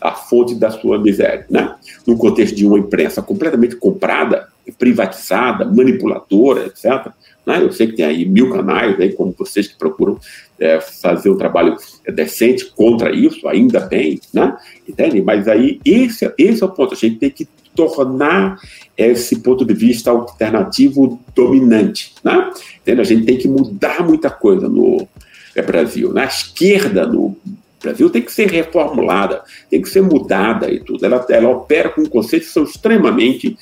a fonte da sua miséria, né? No contexto de uma imprensa completamente comprada, privatizada, manipuladora, etc. Né? Eu sei que tem aí mil canais, aí, como vocês que procuram é, fazer um trabalho decente contra isso, ainda bem, né? Entende? Mas aí esse, esse é o ponto. A gente tem que tornar esse ponto de vista alternativo dominante, né? Entende? A gente tem que mudar muita coisa no é, Brasil. Na né? esquerda no Brasil tem que ser reformulada, tem que ser mudada e tudo. Ela, ela opera com conceitos que são extremamente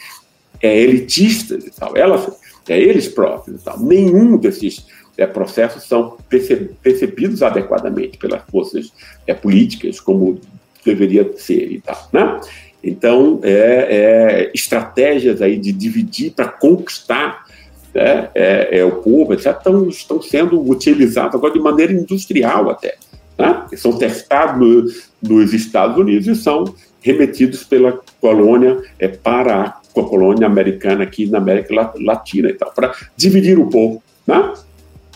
é, elitistas e tal. Ela, é, eles próprios e tal. Nenhum desses é, processos são percebidos adequadamente pelas forças é, políticas, como deveria ser e tal, né? Então, é, é estratégias aí de dividir para conquistar né, é, é, o povo, etc., estão, estão sendo utilizadas agora de maneira industrial até. Né? São testados no, nos Estados Unidos e são remetidos pela colônia é, para a colônia americana aqui na América Latina e tal, para dividir o povo. Né?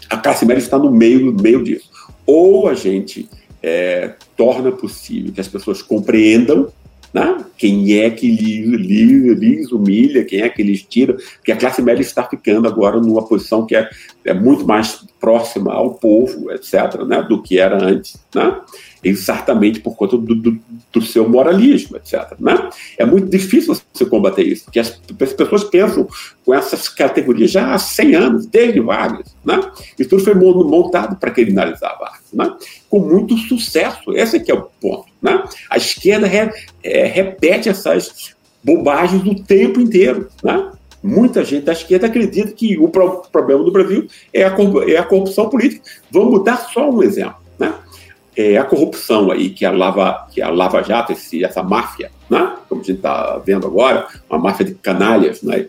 A classe média está no meio, no meio disso. Ou a gente é, torna possível que as pessoas compreendam Né? Quem é que lhes, lhes humilha, quem é que lhes tira, porque a classe média está ficando agora numa posição que é, é muito mais próxima ao povo, etc., né, do que era antes. Né? Exatamente por conta do, do, do, seu moralismo, etc. Né? É muito difícil você combater isso, porque as, as, pessoas pensam com essas categorias já há 100 anos, desde Vargas. Né? Isso tudo foi montado para criminalizar Vargas, né? com muito sucesso. Esse aqui é o ponto. Né? A esquerda re, é, repete essas bobagens o tempo inteiro. Né? Muita gente da esquerda acredita que o pro, problema do Brasil é a, é a corrupção política. Vamos dar só um exemplo é, a corrupção aí, que a Lava, que a Lava Jato, esse, essa máfia, né? como a gente está vendo agora, uma máfia de canalhas, né?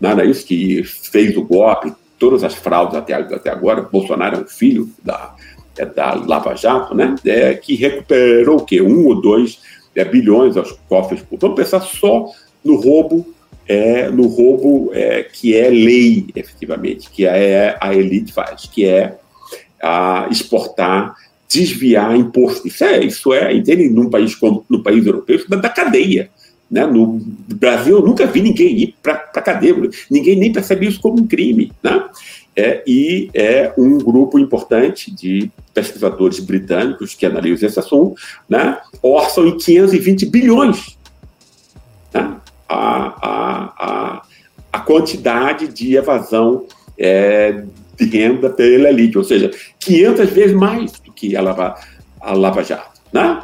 não é isso que fez o golpe, todas as fraudes até, até agora, Bolsonaro é um filho da, é da Lava Jato, né? É, que recuperou o quê? Um ou dois é, bilhões aos cofres públicos. Vamos pensar só no roubo, é, no roubo é, que é lei, efetivamente, que é, a elite faz, que é a exportar desviar imposto. Isso é, isso é entende? Num país como no país europeu, isso da, da cadeia. Né? No Brasil, eu nunca vi ninguém ir para a cadeia, ninguém nem percebe isso como um crime. Né? É, e é um grupo importante de pesquisadores britânicos que analisam esse assunto, né? orçam em 520 bilhões né? a, a, a, a quantidade de evasão é, de renda pela elite, ou seja, 500 vezes mais que a Lava, a Lava Jato. Né?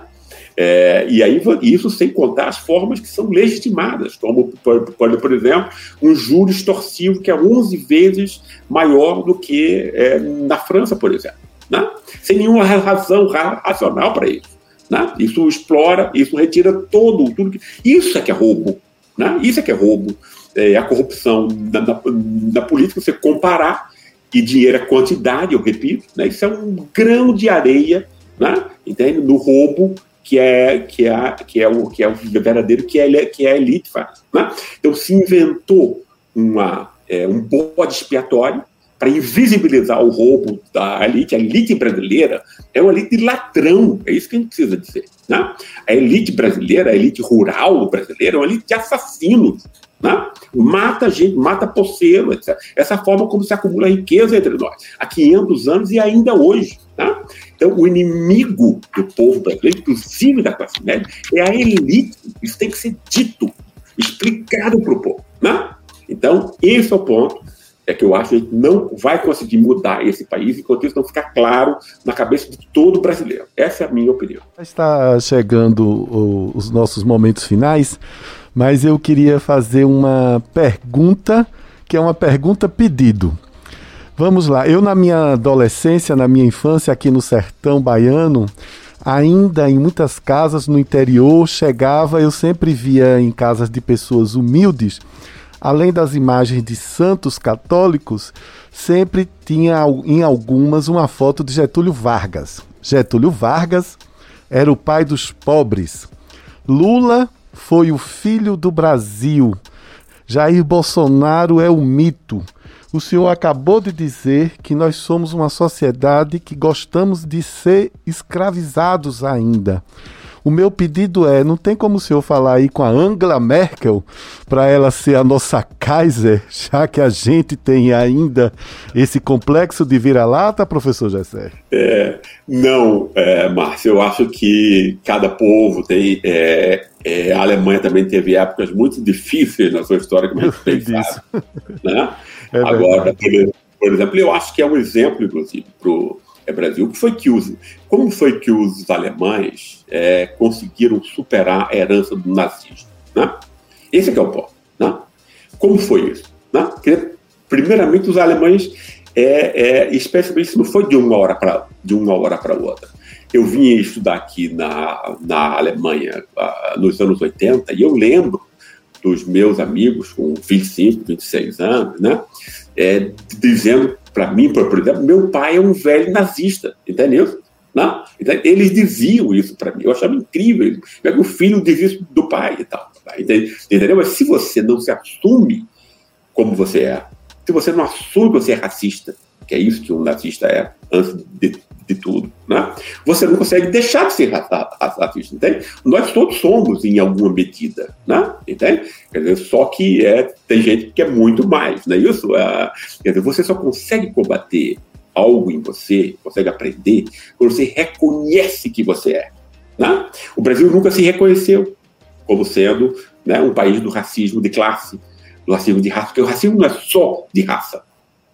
É, e aí isso sem contar as formas que são legitimadas, como, por, por, por exemplo, um juro extorsivo que é 11 vezes maior do que é, na França, por exemplo. Né? Sem nenhuma razão racional para isso. Né? Isso explora, isso retira todo, tudo que... Isso é que é roubo. Né? Isso é que é roubo. É a corrupção na, na, na política, você comparar e dinheiro é quantidade, eu repito, né? isso é um grão de areia, né? entende? No roubo que é que é que é o que é o verdadeiro que é que é a elite faz, né? Então se inventou uma é, um bode expiatório para invisibilizar o roubo da elite. A elite brasileira é uma elite ladrão, é isso que a gente precisa dizer. Né? A elite brasileira, a elite rural brasileira, é uma elite de assassinos, né? Mata gente, mata poceiro, etc. Essa forma como se acumula riqueza entre nós, há 500 anos e ainda hoje. Né? Então, o inimigo do povo brasileiro, inclusive da classe média, é a elite. Isso tem que ser dito, explicado para o povo. Né? Então, esse é o ponto é que eu acho que a gente não vai conseguir mudar esse país enquanto isso não ficar claro na cabeça de todo brasileiro. Essa é a minha opinião. Está chegando os nossos momentos finais mas eu queria fazer uma pergunta, que é uma pergunta pedido. Vamos lá, eu na minha adolescência, na minha infância aqui no sertão baiano, ainda em muitas casas no interior, chegava, eu sempre via em casas de pessoas humildes, além das imagens de santos católicos, sempre tinha em algumas uma foto de Getúlio Vargas. Getúlio Vargas era o pai dos pobres. Lula foi o filho do Brasil. Jair Bolsonaro é o mito. O senhor acabou de dizer que nós somos uma sociedade que gostamos de ser escravizados ainda. O meu pedido é: não tem como o senhor falar aí com a Angela Merkel para ela ser a nossa Kaiser, já que a gente tem ainda esse complexo de vira-lata, professor Gessé? É, não, é, Márcio, eu acho que cada povo tem. É, é, a Alemanha também teve épocas muito difíceis na sua história, como a gente pensava. Né? É Agora, por, por exemplo, eu acho que é um exemplo, inclusive, para o é Brasil. Que foi que os, como foi que os alemães é, conseguiram superar a herança do nazismo? Né? Esse é, é o ponto. Né? Como foi isso? Né? Porque, primeiramente, os alemães, é, é, especialmente isso não foi de uma hora para de uma hora para outra. Eu vim estudar aqui na, na Alemanha uh, nos anos 80 e eu lembro dos meus amigos com 25, 26 anos, né, é, dizendo para mim, por exemplo, meu pai é um velho nazista, entendeu? Não? Então, eles diziam isso para mim, eu achava incrível. O filho diz isso do pai e tal. Entendeu? Mas se você não se assume como você é, se você não assume que você é racista, que é isso que um nazista é, antes de, de tudo, né? Você não consegue deixar de ser racista, entende? Nós todos somos em alguma medida, né? Entende? Quer dizer, só que é, tem gente que é muito mais, não é isso? É, quer dizer, você só consegue combater algo em você, consegue aprender, quando você reconhece que você é. Né? O Brasil nunca se reconheceu como sendo né, um país do racismo de classe, do racismo de raça, porque o racismo não é só de raça.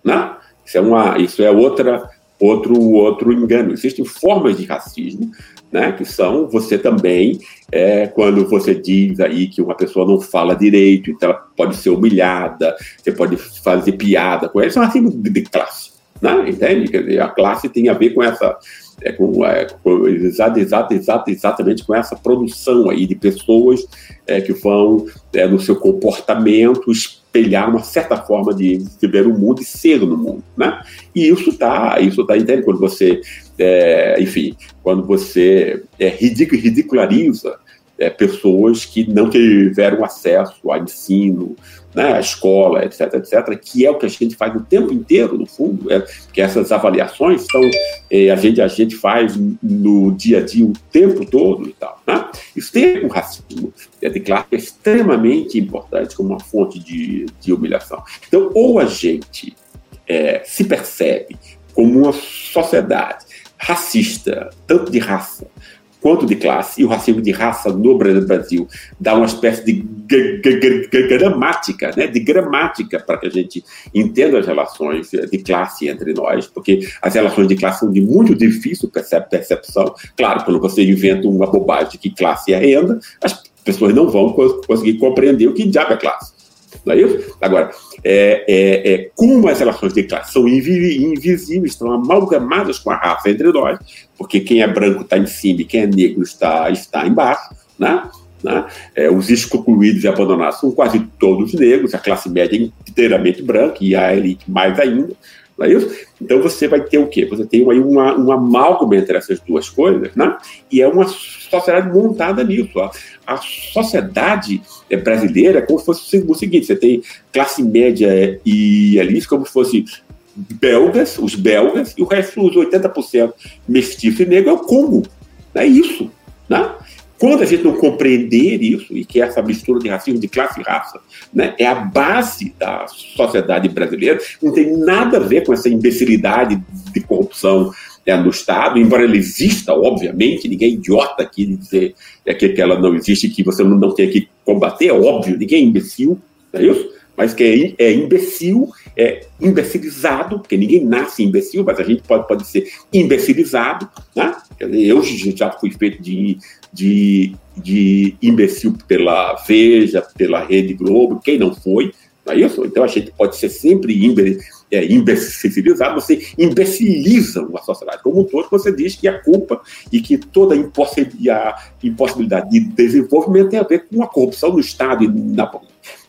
Né? Isso é, uma, isso é outra, outro, outro engano. Existem formas de racismo, né, que são você também, é, quando você diz aí que uma pessoa não fala direito, então ela pode ser humilhada, você pode fazer piada com ela, isso é um racismo de, de classe. Né? Entende? Quer dizer, a classe tem a ver com essa. É, com, é, com, exato, exato, exato, exatamente com essa produção aí de pessoas é, que vão, é, no seu comportamento, espelhar uma certa forma de, ver o mundo e ser no mundo, né? E isso tá, isso tá, entende? Quando você, é, enfim, quando você é, ridiculariza é, pessoas que não tiveram acesso a ensino, né, a escola, etc, etc, que é o que a gente faz o tempo inteiro, no fundo, é, essas avaliações são, é, a, gente, a gente faz no dia a dia o tempo todo e tal. Né? Isso tem um racismo é, de classe é extremamente importante como uma fonte de, de humilhação. Então, ou a gente é, se percebe como uma sociedade racista, tanto de raça quanto de classe, e o racismo de raça no Brasil dá uma espécie de gramática, né, de gramática para que a gente entenda as relações de classe entre nós, porque as relações de classe são de muito difícil percepção. Claro, quando você inventa uma bobagem que classe é renda, as pessoas não vão conseguir compreender o que diabo é classe. Não é isso? Agora, é, é, é, como as relações de classe são invisíveis, estão amalgamadas com a raça entre nós, porque quem é branco está em cima e quem é negro está, está embaixo, né? Né? É, os excluídos e abandonados são quase todos negros, a classe média é inteiramente branca e a elite mais ainda. Não é isso? Então você vai ter o quê? Você tem aí uma, uma amálgama entre essas duas coisas, né? e é uma sociedade montada nisso. A, a sociedade brasileira é como se fosse o seguinte: você tem classe média e elite como se fosse belgas, os belgas, e o resto, os 80% mestiço e negro, é o Congo. É isso. Né? Quando a gente não compreender isso, e que essa mistura de racismo de classe e raça né, é a base da sociedade brasileira, não tem nada a ver com essa imbecilidade de corrupção né, no Estado, embora ela exista, obviamente, ninguém é idiota aqui de dizer é que, ela não existe que você não, não tem que combater, é óbvio, ninguém é imbecil, não é isso? Mas que é, é imbecil, é imbecilizado, porque ninguém nasce imbecil, mas a gente pode, pode ser imbecilizado, né? Eu já fui feito de de, de imbecil pela Veja, pela Rede Globo, quem não foi, não é isso? Então a gente pode ser sempre imbe, é, imbecilizado, você imbeciliza uma sociedade como um todo, você diz que a culpa e que toda a impossibilidade de desenvolvimento tem a ver com a corrupção no Estado e na,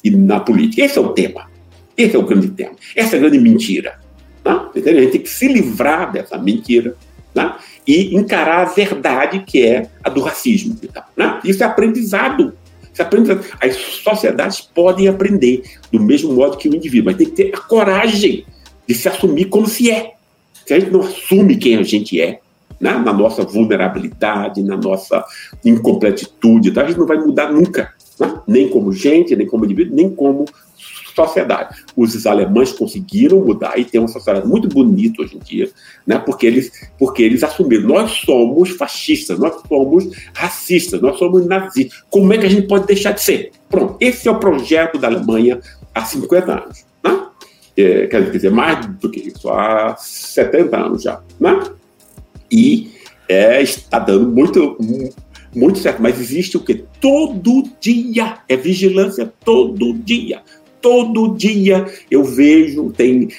e na política. Esse é o tema. Esse é o grande tema. Essa é a grande mentira. Tá? A gente tem que se livrar dessa mentira né? e encarar a verdade que é a do racismo. Né? Isso é aprendizado. Isso é aprendizado. As sociedades podem aprender do mesmo modo que o indivíduo, mas tem que ter a coragem de se assumir como se é. Se a gente não assume quem a gente é, né? na nossa vulnerabilidade, na nossa incompletitude, então a gente não vai mudar nunca. Né? Nem como gente, nem como indivíduo, nem como sociedade. Os alemães conseguiram mudar e tem uma sociedade muito bonita hoje em dia, né? porque, eles, porque eles assumiram: nós somos fascistas, nós somos racistas, nós somos nazistas. Como é que a gente pode deixar de ser? Pronto, esse é o projeto da Alemanha há 50 anos. Né? É, quer dizer, mais do que isso, há 70 anos já. Né? E é, está dando muito, muito certo. Mas existe o que? Todo dia. É vigilância todo dia todo dia eu vejo, tem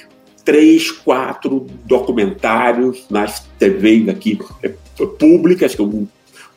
três, quatro documentários nas TVs aqui é, públicas, que é um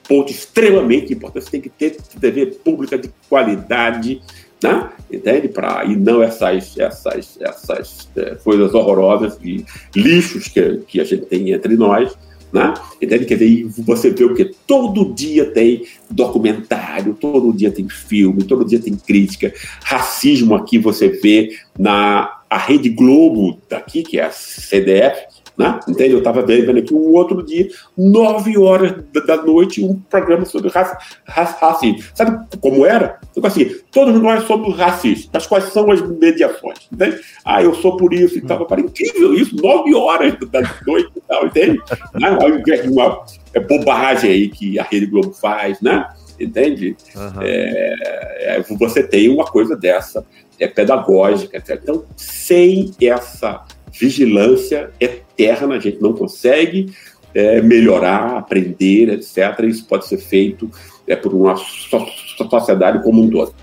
ponto extremamente importante. Tem que ter TV pública de qualidade, né? entende? Pra, e não essas, essas, essas é, coisas horrorosas e lixos que, que a gente tem entre nós. Né? Entende? Quer dizer, você vê o que? Todo dia tem documentário, todo dia tem filme, todo dia tem crítica. Racismo aqui você vê na a Rede Globo daqui, que é a CDF, Né? Entende? Eu estava vendo aqui um outro dia, nove horas da noite, um programa sobre raça, raça, racismo. Sabe como era? Eu assim, todos nós somos racistas, mas quais são as mediações? Entende? Ah, eu sou por isso e tal. Para incrível isso, nove horas da noite e tal, entende? Né? Ao invés de uma é, bobagem aí que a Rede Globo faz, né? Entende? Uhum. É, você tem uma coisa dessa, é pedagógica, etc. Então, sem essa vigilância eterna, a gente não consegue é, melhorar, aprender, etc. Isso pode ser feito é, por uma sociedade como um todo.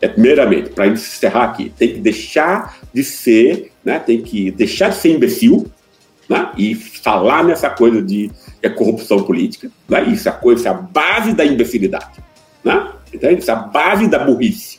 É, primeiramente, para encerrar aqui, tem que deixar de ser, né, tem que deixar de ser imbecil né, e falar nessa coisa de é, corrupção política. Né, isso é a coisa, isso é a base da imbecilidade. Né? Isso é a base da burrice.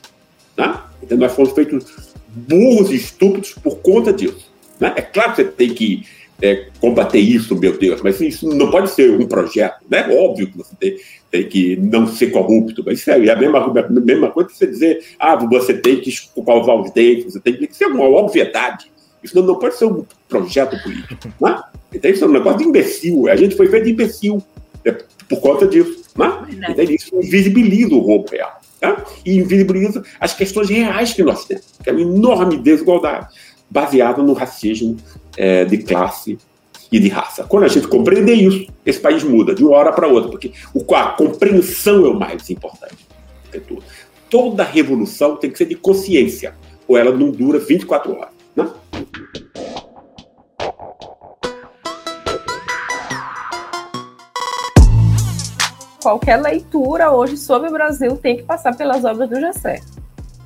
Né? Então, nós fomos feitos burros e estúpidos por conta disso. Né? É claro que você tem que é, combater isso, meu Deus, mas isso não pode ser um projeto. Né? Óbvio que você tem, tem que não ser corrupto, mas isso é a mesma, a mesma coisa que você dizer, ah, você tem que escovar os dentes, você tem que ser uma obviedade. Isso não, não pode ser um projeto político. Né? Então, isso é um negócio de imbecil. A gente foi feito de imbecil é, por conta disso. Né? Então, isso invisibiliza o roubo real. Tá? E invisibiliza as questões reais que nós temos, que é uma enorme desigualdade baseado no racismo é, de classe e de raça. Quando a gente compreender isso, esse país muda de uma hora para outra, porque a compreensão é o mais importante. Toda revolução tem que ser de consciência, ou ela não dura 24 horas. Né? Qualquer leitura hoje sobre o Brasil tem que passar pelas obras do Gessé.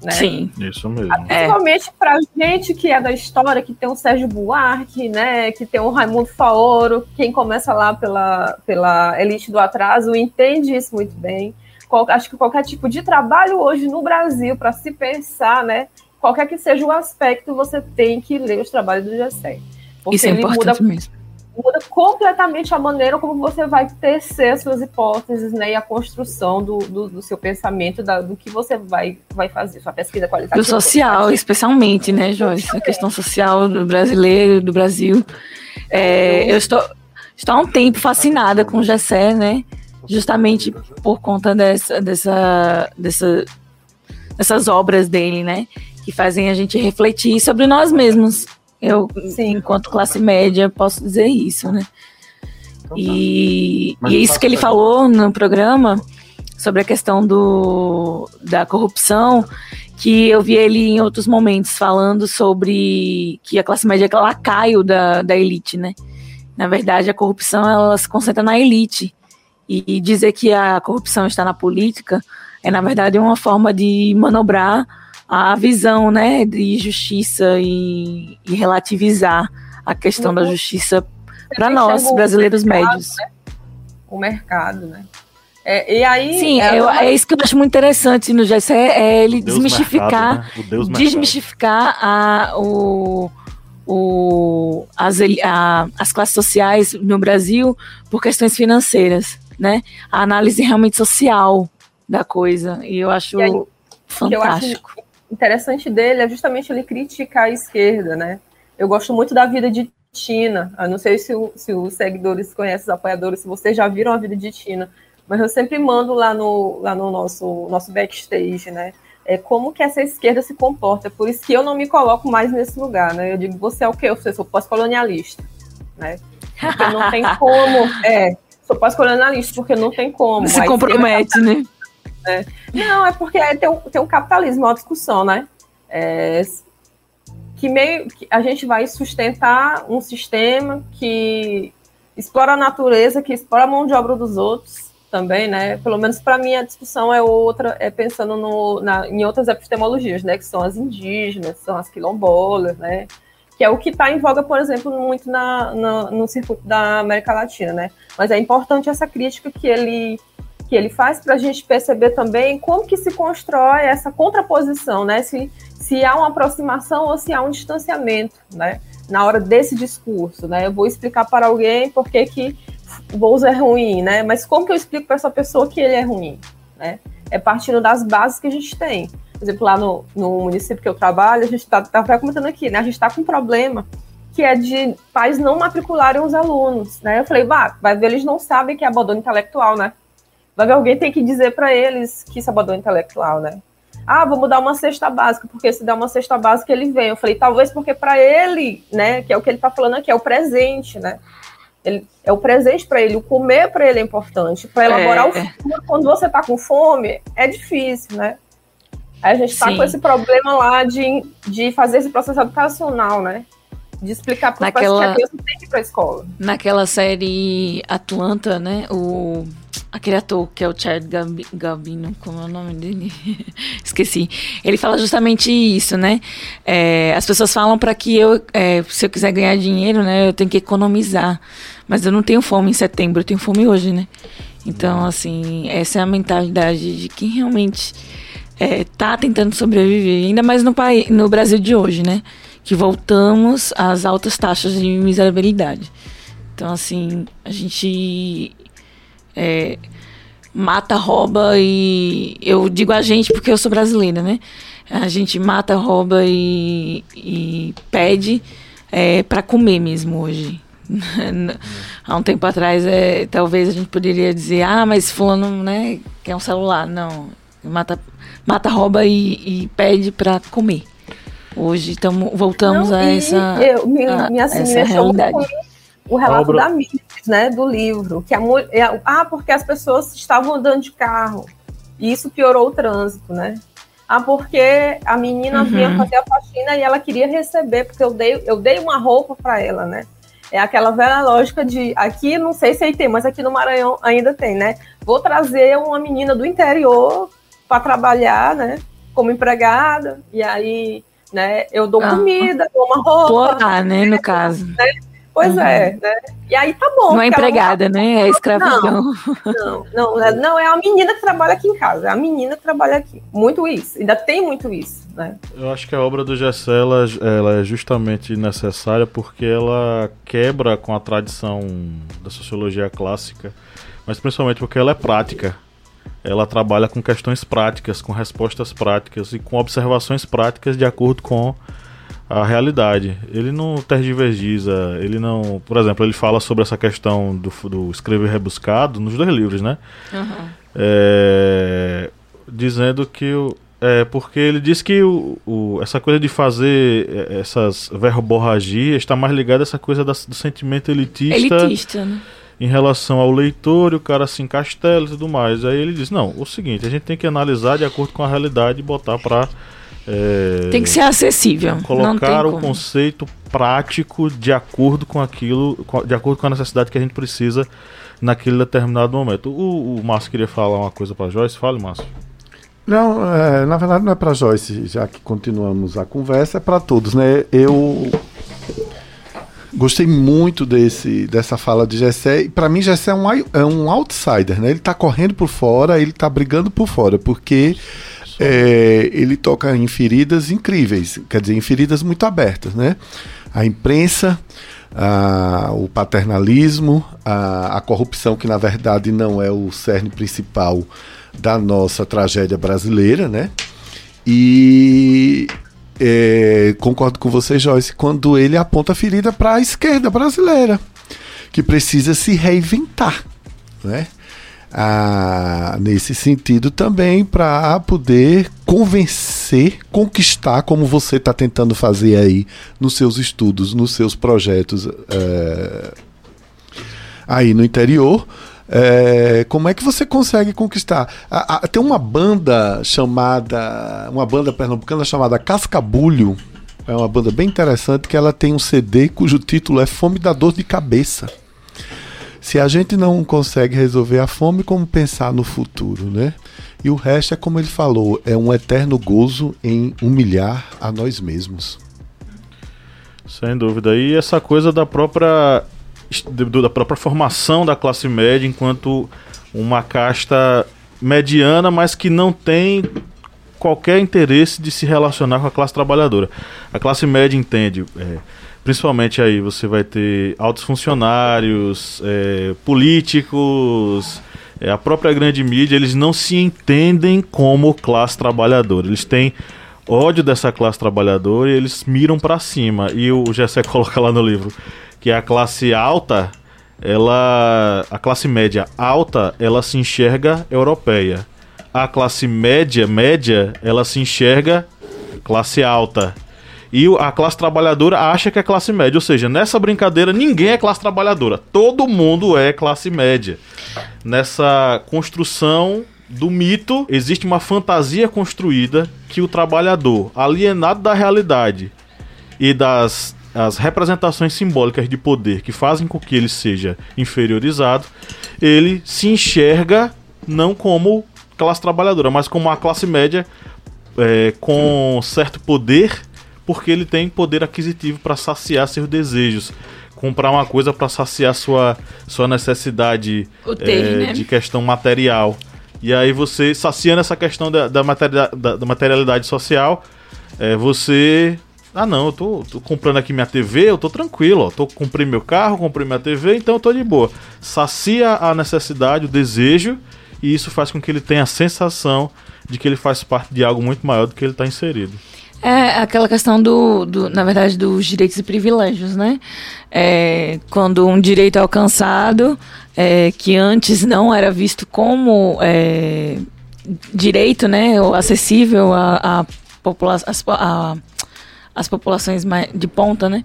Né? Sim. Isso mesmo. Principalmente é. para gente que é da história, que tem o Sérgio Buarque, né, que tem o Raimundo Faoro, quem começa lá pela, pela elite do atraso entende isso muito bem. Qual, acho que qualquer tipo de trabalho hoje no Brasil, para se pensar, né, qualquer que seja o aspecto, você tem que ler os trabalhos do Gessé. Porque isso é importante muda, mesmo muda completamente a maneira como você vai tecer suas hipóteses, né, e a construção do, do, do seu pensamento, da, do que você vai, vai fazer, sua pesquisa qualitativa. Do social, especialmente, né, Joyce? A questão social do brasileiro, do Brasil. É, eu estou, estou há um tempo fascinada com o Gessé, né, justamente por conta dessa, dessa, dessa, dessas obras dele, né, que fazem a gente refletir sobre nós mesmos, eu, Sim. enquanto classe média, posso dizer isso, né? Então, e, tá. e isso que ele falou no programa sobre a questão do, da corrupção, que eu vi ele em outros momentos falando sobre que a classe média é lacaio da, da elite, né? Na verdade, a corrupção ela se concentra na elite. E dizer que a corrupção está na política é, na verdade, uma forma de manobrar a visão né, de justiça e, e relativizar a questão uhum. da justiça para nós, brasileiros mercado, médios. Né? O mercado, né? É, e aí, Sim, é, eu, é isso que eu acho muito interessante no GSE, é ele Deus desmistificar, mercado, né? desmistificar a, o, o, as, a, as classes sociais no Brasil por questões financeiras, né? A análise realmente social da coisa. E eu acho aí, fantástico. Eu acho interessante dele é justamente ele criticar a esquerda, né? Eu gosto muito da vida de Tina. Eu não sei se, o, se os seguidores conhecem, os apoiadores, se vocês já viram a vida de Tina, mas eu sempre mando lá no, lá no nosso, nosso backstage, né? É como que essa esquerda se comporta. Por isso que eu não me coloco mais nesse lugar, né? Eu digo, você é o quê? Eu sou pós-colonialista, né? Porque não tem como. É, sou pós-colonialista, porque não tem como. Se compromete, né? Né? Não, é porque tem um, tem um capitalismo, uma discussão, né? É, que meio que a gente vai sustentar um sistema que explora a natureza, que explora a mão de obra dos outros também, né? Pelo menos para mim a discussão é outra, é pensando no, na, em outras epistemologias, né? Que são as indígenas, são as quilombolas, né? Que é o que está em voga, por exemplo, muito na, na, no circuito da América Latina, né? Mas é importante essa crítica que ele que ele faz para a gente perceber também como que se constrói essa contraposição, né? Se, se há uma aproximação ou se há um distanciamento, né? Na hora desse discurso, né? Eu vou explicar para alguém por que que Bolsa é ruim, né? Mas como que eu explico para essa pessoa que ele é ruim, né? É partindo das bases que a gente tem. Por exemplo, lá no, no município que eu trabalho, a gente está tá comentando aqui, né? A gente está com um problema que é de pais não matricularem os alunos, né? Eu falei, vá, vai ver, eles não sabem que é abandono intelectual, né? Vai ver, alguém tem que dizer para eles que isso é intelectual, né? Ah, vou mudar uma cesta básica, porque se der uma cesta básica ele vem. Eu falei, talvez porque para ele, né, que é o que ele está falando aqui, é o presente, né? Ele, é o presente para ele, o comer para ele é importante. Para elaborar é. o futuro, quando você está com fome, é difícil, né? Aí a gente está com esse problema lá de, de fazer esse processo educacional, né? De explicar para Naquela... que a criança tem que ir para a escola. Naquela série Atlanta, né? O aquele ator que é o Chad Gabino, como é o nome dele? Esqueci. Ele fala justamente isso, né? É, as pessoas falam para que eu, é, se eu quiser ganhar dinheiro, né, eu tenho que economizar. Mas eu não tenho fome em setembro, eu tenho fome hoje, né? Então, assim, essa é a mentalidade de quem realmente é, tá tentando sobreviver, ainda mais no, país, no Brasil de hoje, né? Que voltamos às altas taxas de miserabilidade. Então, assim, a gente é, mata, rouba e. Eu digo a gente porque eu sou brasileira, né? A gente mata, rouba e, e pede é, para comer mesmo hoje. Há um tempo atrás, é, talvez a gente poderia dizer, ah, mas fulano, né, quer um celular. Não, mata, mata rouba e, e pede para comer. Hoje tamo, voltamos Não, a essa, eu, me, a, me, assim, essa realidade. O relato Obra... da mídia né, do livro, que a mulher, ah, porque as pessoas estavam andando de carro e isso piorou o trânsito, né? Ah, porque a menina uhum. vinha fazer a faxina e ela queria receber, porque eu dei, eu dei uma roupa para ela, né? É aquela velha lógica de aqui, não sei se aí tem, mas aqui no Maranhão ainda tem, né? Vou trazer uma menina do interior para trabalhar, né? Como empregada, e aí, né, eu dou ah. comida, dou uma roupa. Explorar, né, no caso. Né? Pois uhum. é, né? E aí tá bom. Não é empregada, não... né? É escravidão. Não, não, não, não, é a menina que trabalha aqui em casa, é a menina que trabalha aqui. Muito isso, ainda tem muito isso, né? Eu acho que a obra do Gessé, ela, ela é justamente necessária porque ela quebra com a tradição da sociologia clássica, mas principalmente porque ela é prática. Ela trabalha com questões práticas, com respostas práticas e com observações práticas de acordo com a realidade. Ele não tergivergiza, ele não. Por exemplo, ele fala sobre essa questão do, do escrever rebuscado nos dois livros, né? Uhum. É, dizendo que o. É, porque ele diz que o, o, essa coisa de fazer é, essas verborragias está mais ligada a essa coisa da, do sentimento elitista. Elitista, né? Em relação ao leitor, e o cara se encastela e tudo mais. Aí ele diz: não, o seguinte, a gente tem que analisar de acordo com a realidade e botar para é, tem que ser acessível. Colocar o conceito prático de acordo com aquilo, de acordo com a necessidade que a gente precisa naquele determinado momento. O, o Márcio queria falar uma coisa para Joyce. Fale, Márcio. Não, é, na verdade não é para Joyce, já que continuamos a conversa, é para todos, né? Eu gostei muito desse, dessa fala de Gessé. E para mim, Gessé é um, é um outsider, né? Ele está correndo por fora, ele está brigando por fora, porque é, ele toca em feridas incríveis, quer dizer, em feridas muito abertas, né? A imprensa, a, o paternalismo, a, a corrupção, que na verdade não é o cerne principal da nossa tragédia brasileira, né? E é, concordo com você, Joyce, quando ele aponta a ferida para a esquerda brasileira, que precisa se reinventar, né? ah, nesse sentido também para poder convencer, conquistar, como você está tentando fazer aí nos seus estudos, nos seus projetos é, aí no interior. É, como é que você consegue conquistar? A, a, tem uma banda chamada, uma banda pernambucana chamada Cascabulho. É uma banda bem interessante que ela tem um CD cujo título é Fome da Dor de Cabeça. Se a gente não consegue resolver a fome, como pensar no futuro, né? E o resto é como ele falou, é um eterno gozo em humilhar a nós mesmos. Sem dúvida. E essa coisa da própria da própria formação da classe média enquanto uma casta mediana, mas que não tem qualquer interesse de se relacionar com a classe trabalhadora. A classe média entende é, Principalmente aí você vai ter altos funcionários, é, políticos, é, a própria grande mídia, eles não se entendem como classe trabalhadora. Eles têm ódio dessa classe trabalhadora e eles miram para cima. E o Gessé coloca lá no livro que a classe alta, ela a classe média alta, ela se enxerga europeia. A classe média média, ela se enxerga classe alta. E a classe trabalhadora acha que é classe média. Ou seja, nessa brincadeira ninguém é classe trabalhadora. Todo mundo é classe média. Nessa construção do mito, existe uma fantasia construída que o trabalhador, alienado da realidade e das as representações simbólicas de poder que fazem com que ele seja inferiorizado, ele se enxerga não como classe trabalhadora, mas como uma classe média é, com certo poder, porque ele tem poder aquisitivo para saciar seus desejos. Comprar uma coisa para saciar sua, sua necessidade é, né? de questão material. E aí você, saciando essa questão da, da, materia, da, da materialidade social, é, você. Ah não, eu tô, tô, comprando aqui minha TV, eu tô tranquilo, ó. Tô, comprei meu carro, comprei minha TV, então eu tô de boa. Sacia a necessidade, o desejo, e isso faz com que ele tenha a sensação de que ele faz parte de algo muito maior do que ele está inserido. É aquela questão do, do, na verdade, dos direitos e privilégios, né? É, quando um direito é alcançado, é, que antes não era visto como é, direito, né, ou acessível a, a, popula as, populações de ponta, né?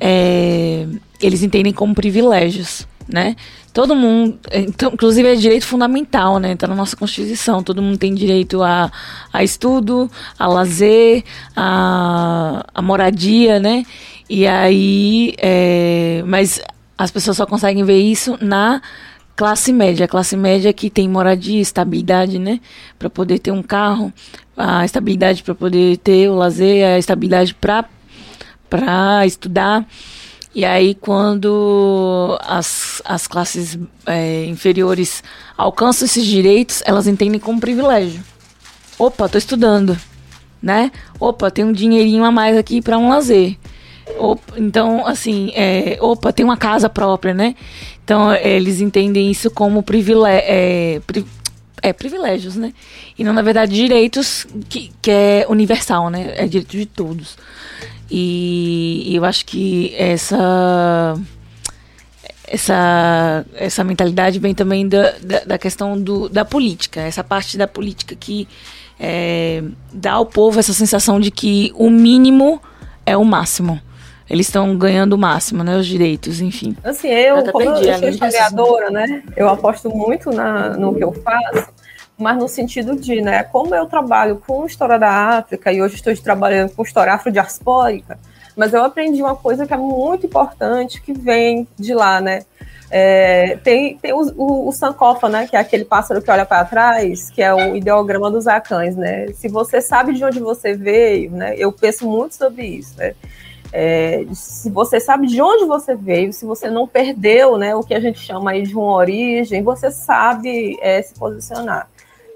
É, eles entendem como privilégios, né? Todo mundo, então, inclusive é direito fundamental, né? Está na nossa Constituição. Todo mundo tem direito a, a estudo, a lazer, a, a moradia, né? E aí, é, mas as pessoas só conseguem ver isso na classe média. Classe média que tem moradia, estabilidade, né? Para poder ter um carro, a estabilidade para poder ter o lazer, a estabilidade para para estudar. E aí, quando as, as classes é, inferiores alcançam esses direitos, elas entendem como privilégio. Opa, tô estudando, né? Opa, tem um dinheirinho a mais aqui para um lazer. Opa, então, assim, é, opa, tem uma casa própria, né? Então, eles entendem isso como privilégio. É, pri, é, privilégios, né? E não, na verdade, direitos que, que é universal, né? É direito de todos. E, e eu acho que essa essa, essa mentalidade vem também da, da, da, questão do, da política, essa parte da política que é, dá ao povo essa sensação de que o mínimo é o máximo. Eles estão ganhando o máximo, né? Os direitos, enfim. Assim, eu, eu como perdi, eu sou historiadora, né? Eu aposto muito na, no que eu faço mas no sentido de, né, como eu trabalho com história da África e hoje estou trabalhando com história afrodiaspórica, mas eu aprendi uma coisa que é muito importante que vem de lá, né? É, tem tem o, o, o, Sankofa, né, que é aquele pássaro que olha para trás, que é o ideograma dos Acães, né? Se você sabe de onde você veio, né? Eu penso muito sobre isso, né? É, se você sabe de onde você veio, se você não perdeu, né, o que a gente chama aí de uma origem, você sabe é, se posicionar.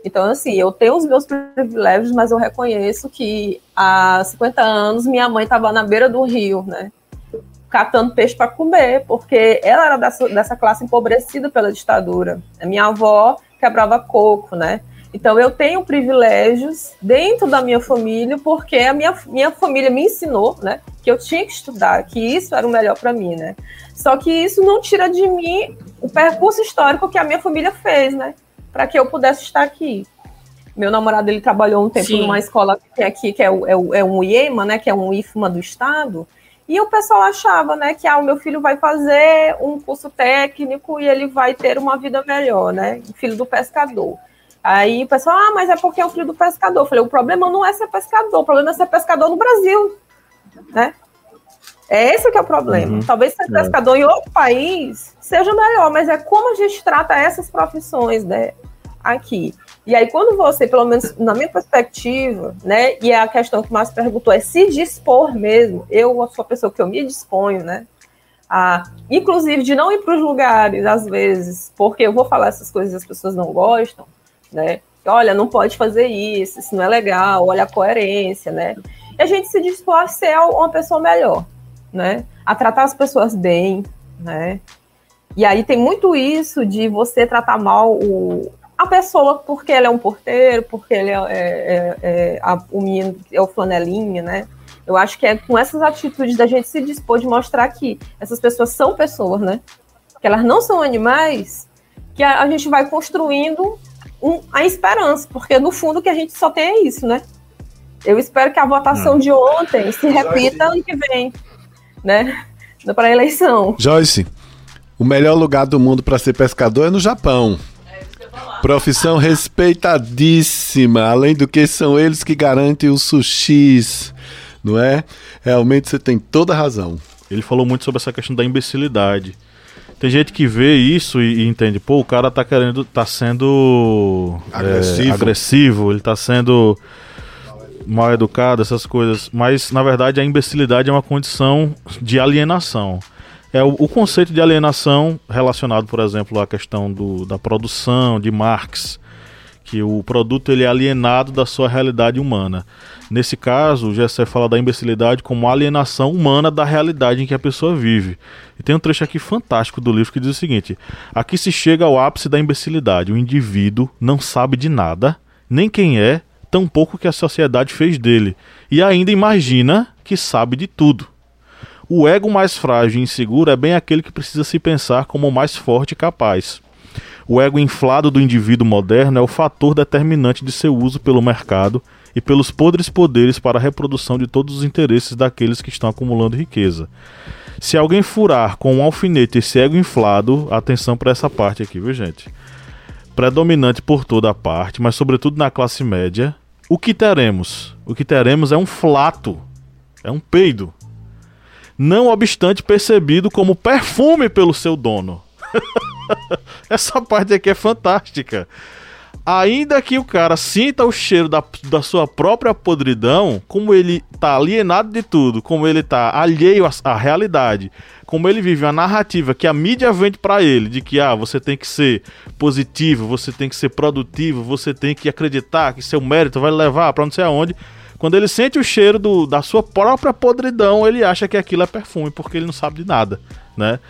Então, assim, eu tenho os meus privilégios, mas eu reconheço que há 50 anos minha mãe estava na beira do rio, né? Catando peixe para comer, porque ela era dessa, dessa classe empobrecida pela ditadura. A minha avó quebrava coco, né? Então eu tenho privilégios dentro da minha família, porque a minha, minha família me ensinou, né, que eu tinha que estudar, que isso era o melhor para mim, né? Só que isso não tira de mim o percurso histórico que a minha família fez, né? para que eu pudesse estar aqui. Meu namorado ele trabalhou um tempo Sim. numa escola que tem aqui, que é, o, é, o, é um IEMA, né, que é um IFMA do Estado, e o pessoal achava, né, que ah, o meu filho vai fazer um curso técnico e ele vai ter uma vida melhor, né? Filho do pescador. Aí o pessoal, ah, mas é porque é o filho do pescador. Eu falei, o problema não é ser pescador, o problema é ser pescador no Brasil, né? É esse que é o problema. Uhum. Talvez ser é. pescador em outro país seja melhor, mas é como a gente trata essas profissões, né? Aqui. E aí, quando você, pelo menos na minha perspectiva, né? E é a questão que mais perguntou é se dispor mesmo. Eu sou a pessoa que eu me disponho, né? A, inclusive de não ir para os lugares, às vezes, porque eu vou falar essas coisas e as pessoas não gostam, né? Olha, não pode fazer isso, isso não é legal, olha a coerência, né? E a gente se dispor a ser uma pessoa melhor, né? A tratar as pessoas bem, né? E aí tem muito isso de você tratar mal o, a pessoa, porque ele é um porteiro, porque ele é, é, é, é a, o menino, é o flanelinha, né? Eu acho que é com essas atitudes da gente se dispor de mostrar que essas pessoas são pessoas, né? Que elas não são animais, que a, a gente vai construindo um, a esperança, porque no fundo o que a gente só tem é isso, né? Eu espero que a votação hum. de ontem se repita ano que vem, né? Para a eleição. Joyce, o melhor lugar do mundo para ser pescador é no Japão. Profissão respeitadíssima, além do que são eles que garantem os sushis, não é? Realmente você tem toda a razão. Ele falou muito sobre essa questão da imbecilidade. Tem gente que vê isso e, e entende, pô, o cara tá querendo, tá sendo agressivo, é, agressivo ele tá sendo mal educado, essas coisas. Mas, na verdade, a imbecilidade é uma condição de alienação. É o, o conceito de alienação relacionado, por exemplo, à questão do, da produção de Marx, que o produto ele é alienado da sua realidade humana. Nesse caso, o Gessé fala da imbecilidade como alienação humana da realidade em que a pessoa vive. E tem um trecho aqui fantástico do livro que diz o seguinte: Aqui se chega ao ápice da imbecilidade. O indivíduo não sabe de nada, nem quem é, tampouco que a sociedade fez dele, e ainda imagina que sabe de tudo. O ego mais frágil e inseguro é bem aquele que precisa se pensar como o mais forte e capaz. O ego inflado do indivíduo moderno é o fator determinante de seu uso pelo mercado e pelos podres poderes para a reprodução de todos os interesses daqueles que estão acumulando riqueza. Se alguém furar com um alfinete esse ego inflado, atenção para essa parte aqui, viu gente? Predominante por toda a parte, mas sobretudo na classe média, o que teremos? O que teremos é um flato, é um peido. Não obstante percebido como perfume pelo seu dono. Essa parte aqui é fantástica ainda que o cara sinta o cheiro da, da sua própria podridão, como ele tá alienado de tudo, como ele tá alheio à, à realidade, como ele vive uma narrativa que a mídia vende para ele, de que ah, você tem que ser positivo, você tem que ser produtivo, você tem que acreditar que seu mérito vai levar para não sei aonde. Quando ele sente o cheiro do, da sua própria podridão, ele acha que aquilo é perfume, porque ele não sabe de nada, né?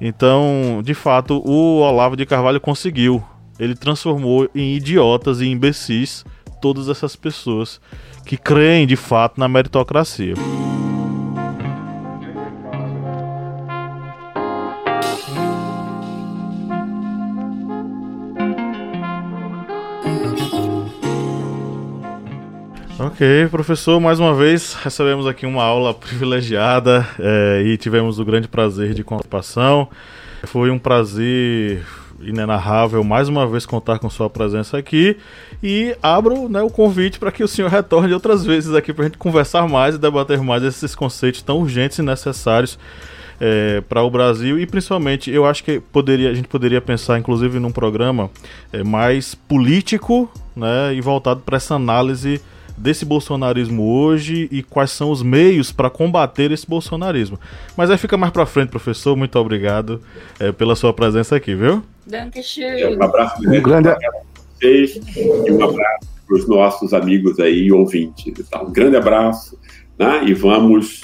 Então, de fato, o Olavo de Carvalho conseguiu ele transformou em idiotas e imbecis todas essas pessoas que creem de fato na meritocracia. Ok, professor, mais uma vez recebemos aqui uma aula privilegiada é, e tivemos o grande prazer de participação. Foi um prazer inenarrável mais uma vez contar com sua presença aqui e abro né, o convite para que o senhor retorne outras vezes aqui para a gente conversar mais e debater mais esses conceitos tão urgentes e necessários é, para o Brasil e principalmente eu acho que poderia, a gente poderia pensar inclusive num programa é, mais político né, e voltado para essa análise desse bolsonarismo hoje e quais são os meios para combater esse bolsonarismo. Mas aí fica mais para frente, professor. Muito obrigado é, pela sua presença aqui, viu? Um abraço um grande para vocês e um abraço para os nossos amigos aí ouvintes. Tá? Um grande abraço, né? E vamos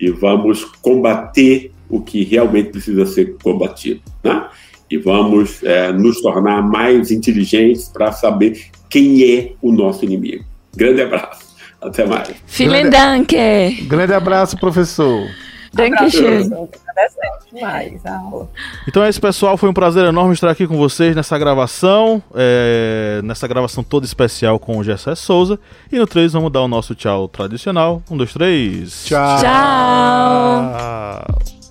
e vamos combater o que realmente precisa ser combatido, né? E vamos é, nos tornar mais inteligentes para saber quem é o nosso inimigo. Grande abraço. Até mais. Vielen Dank. Grande abraço, professor. Dankeschön. Então é isso, pessoal. Foi um prazer enorme estar aqui com vocês nessa gravação. É, nessa gravação toda especial com o Gessé Souza. E no 3 vamos dar o nosso tchau tradicional. Um, dois, três. Tchau. Tchau.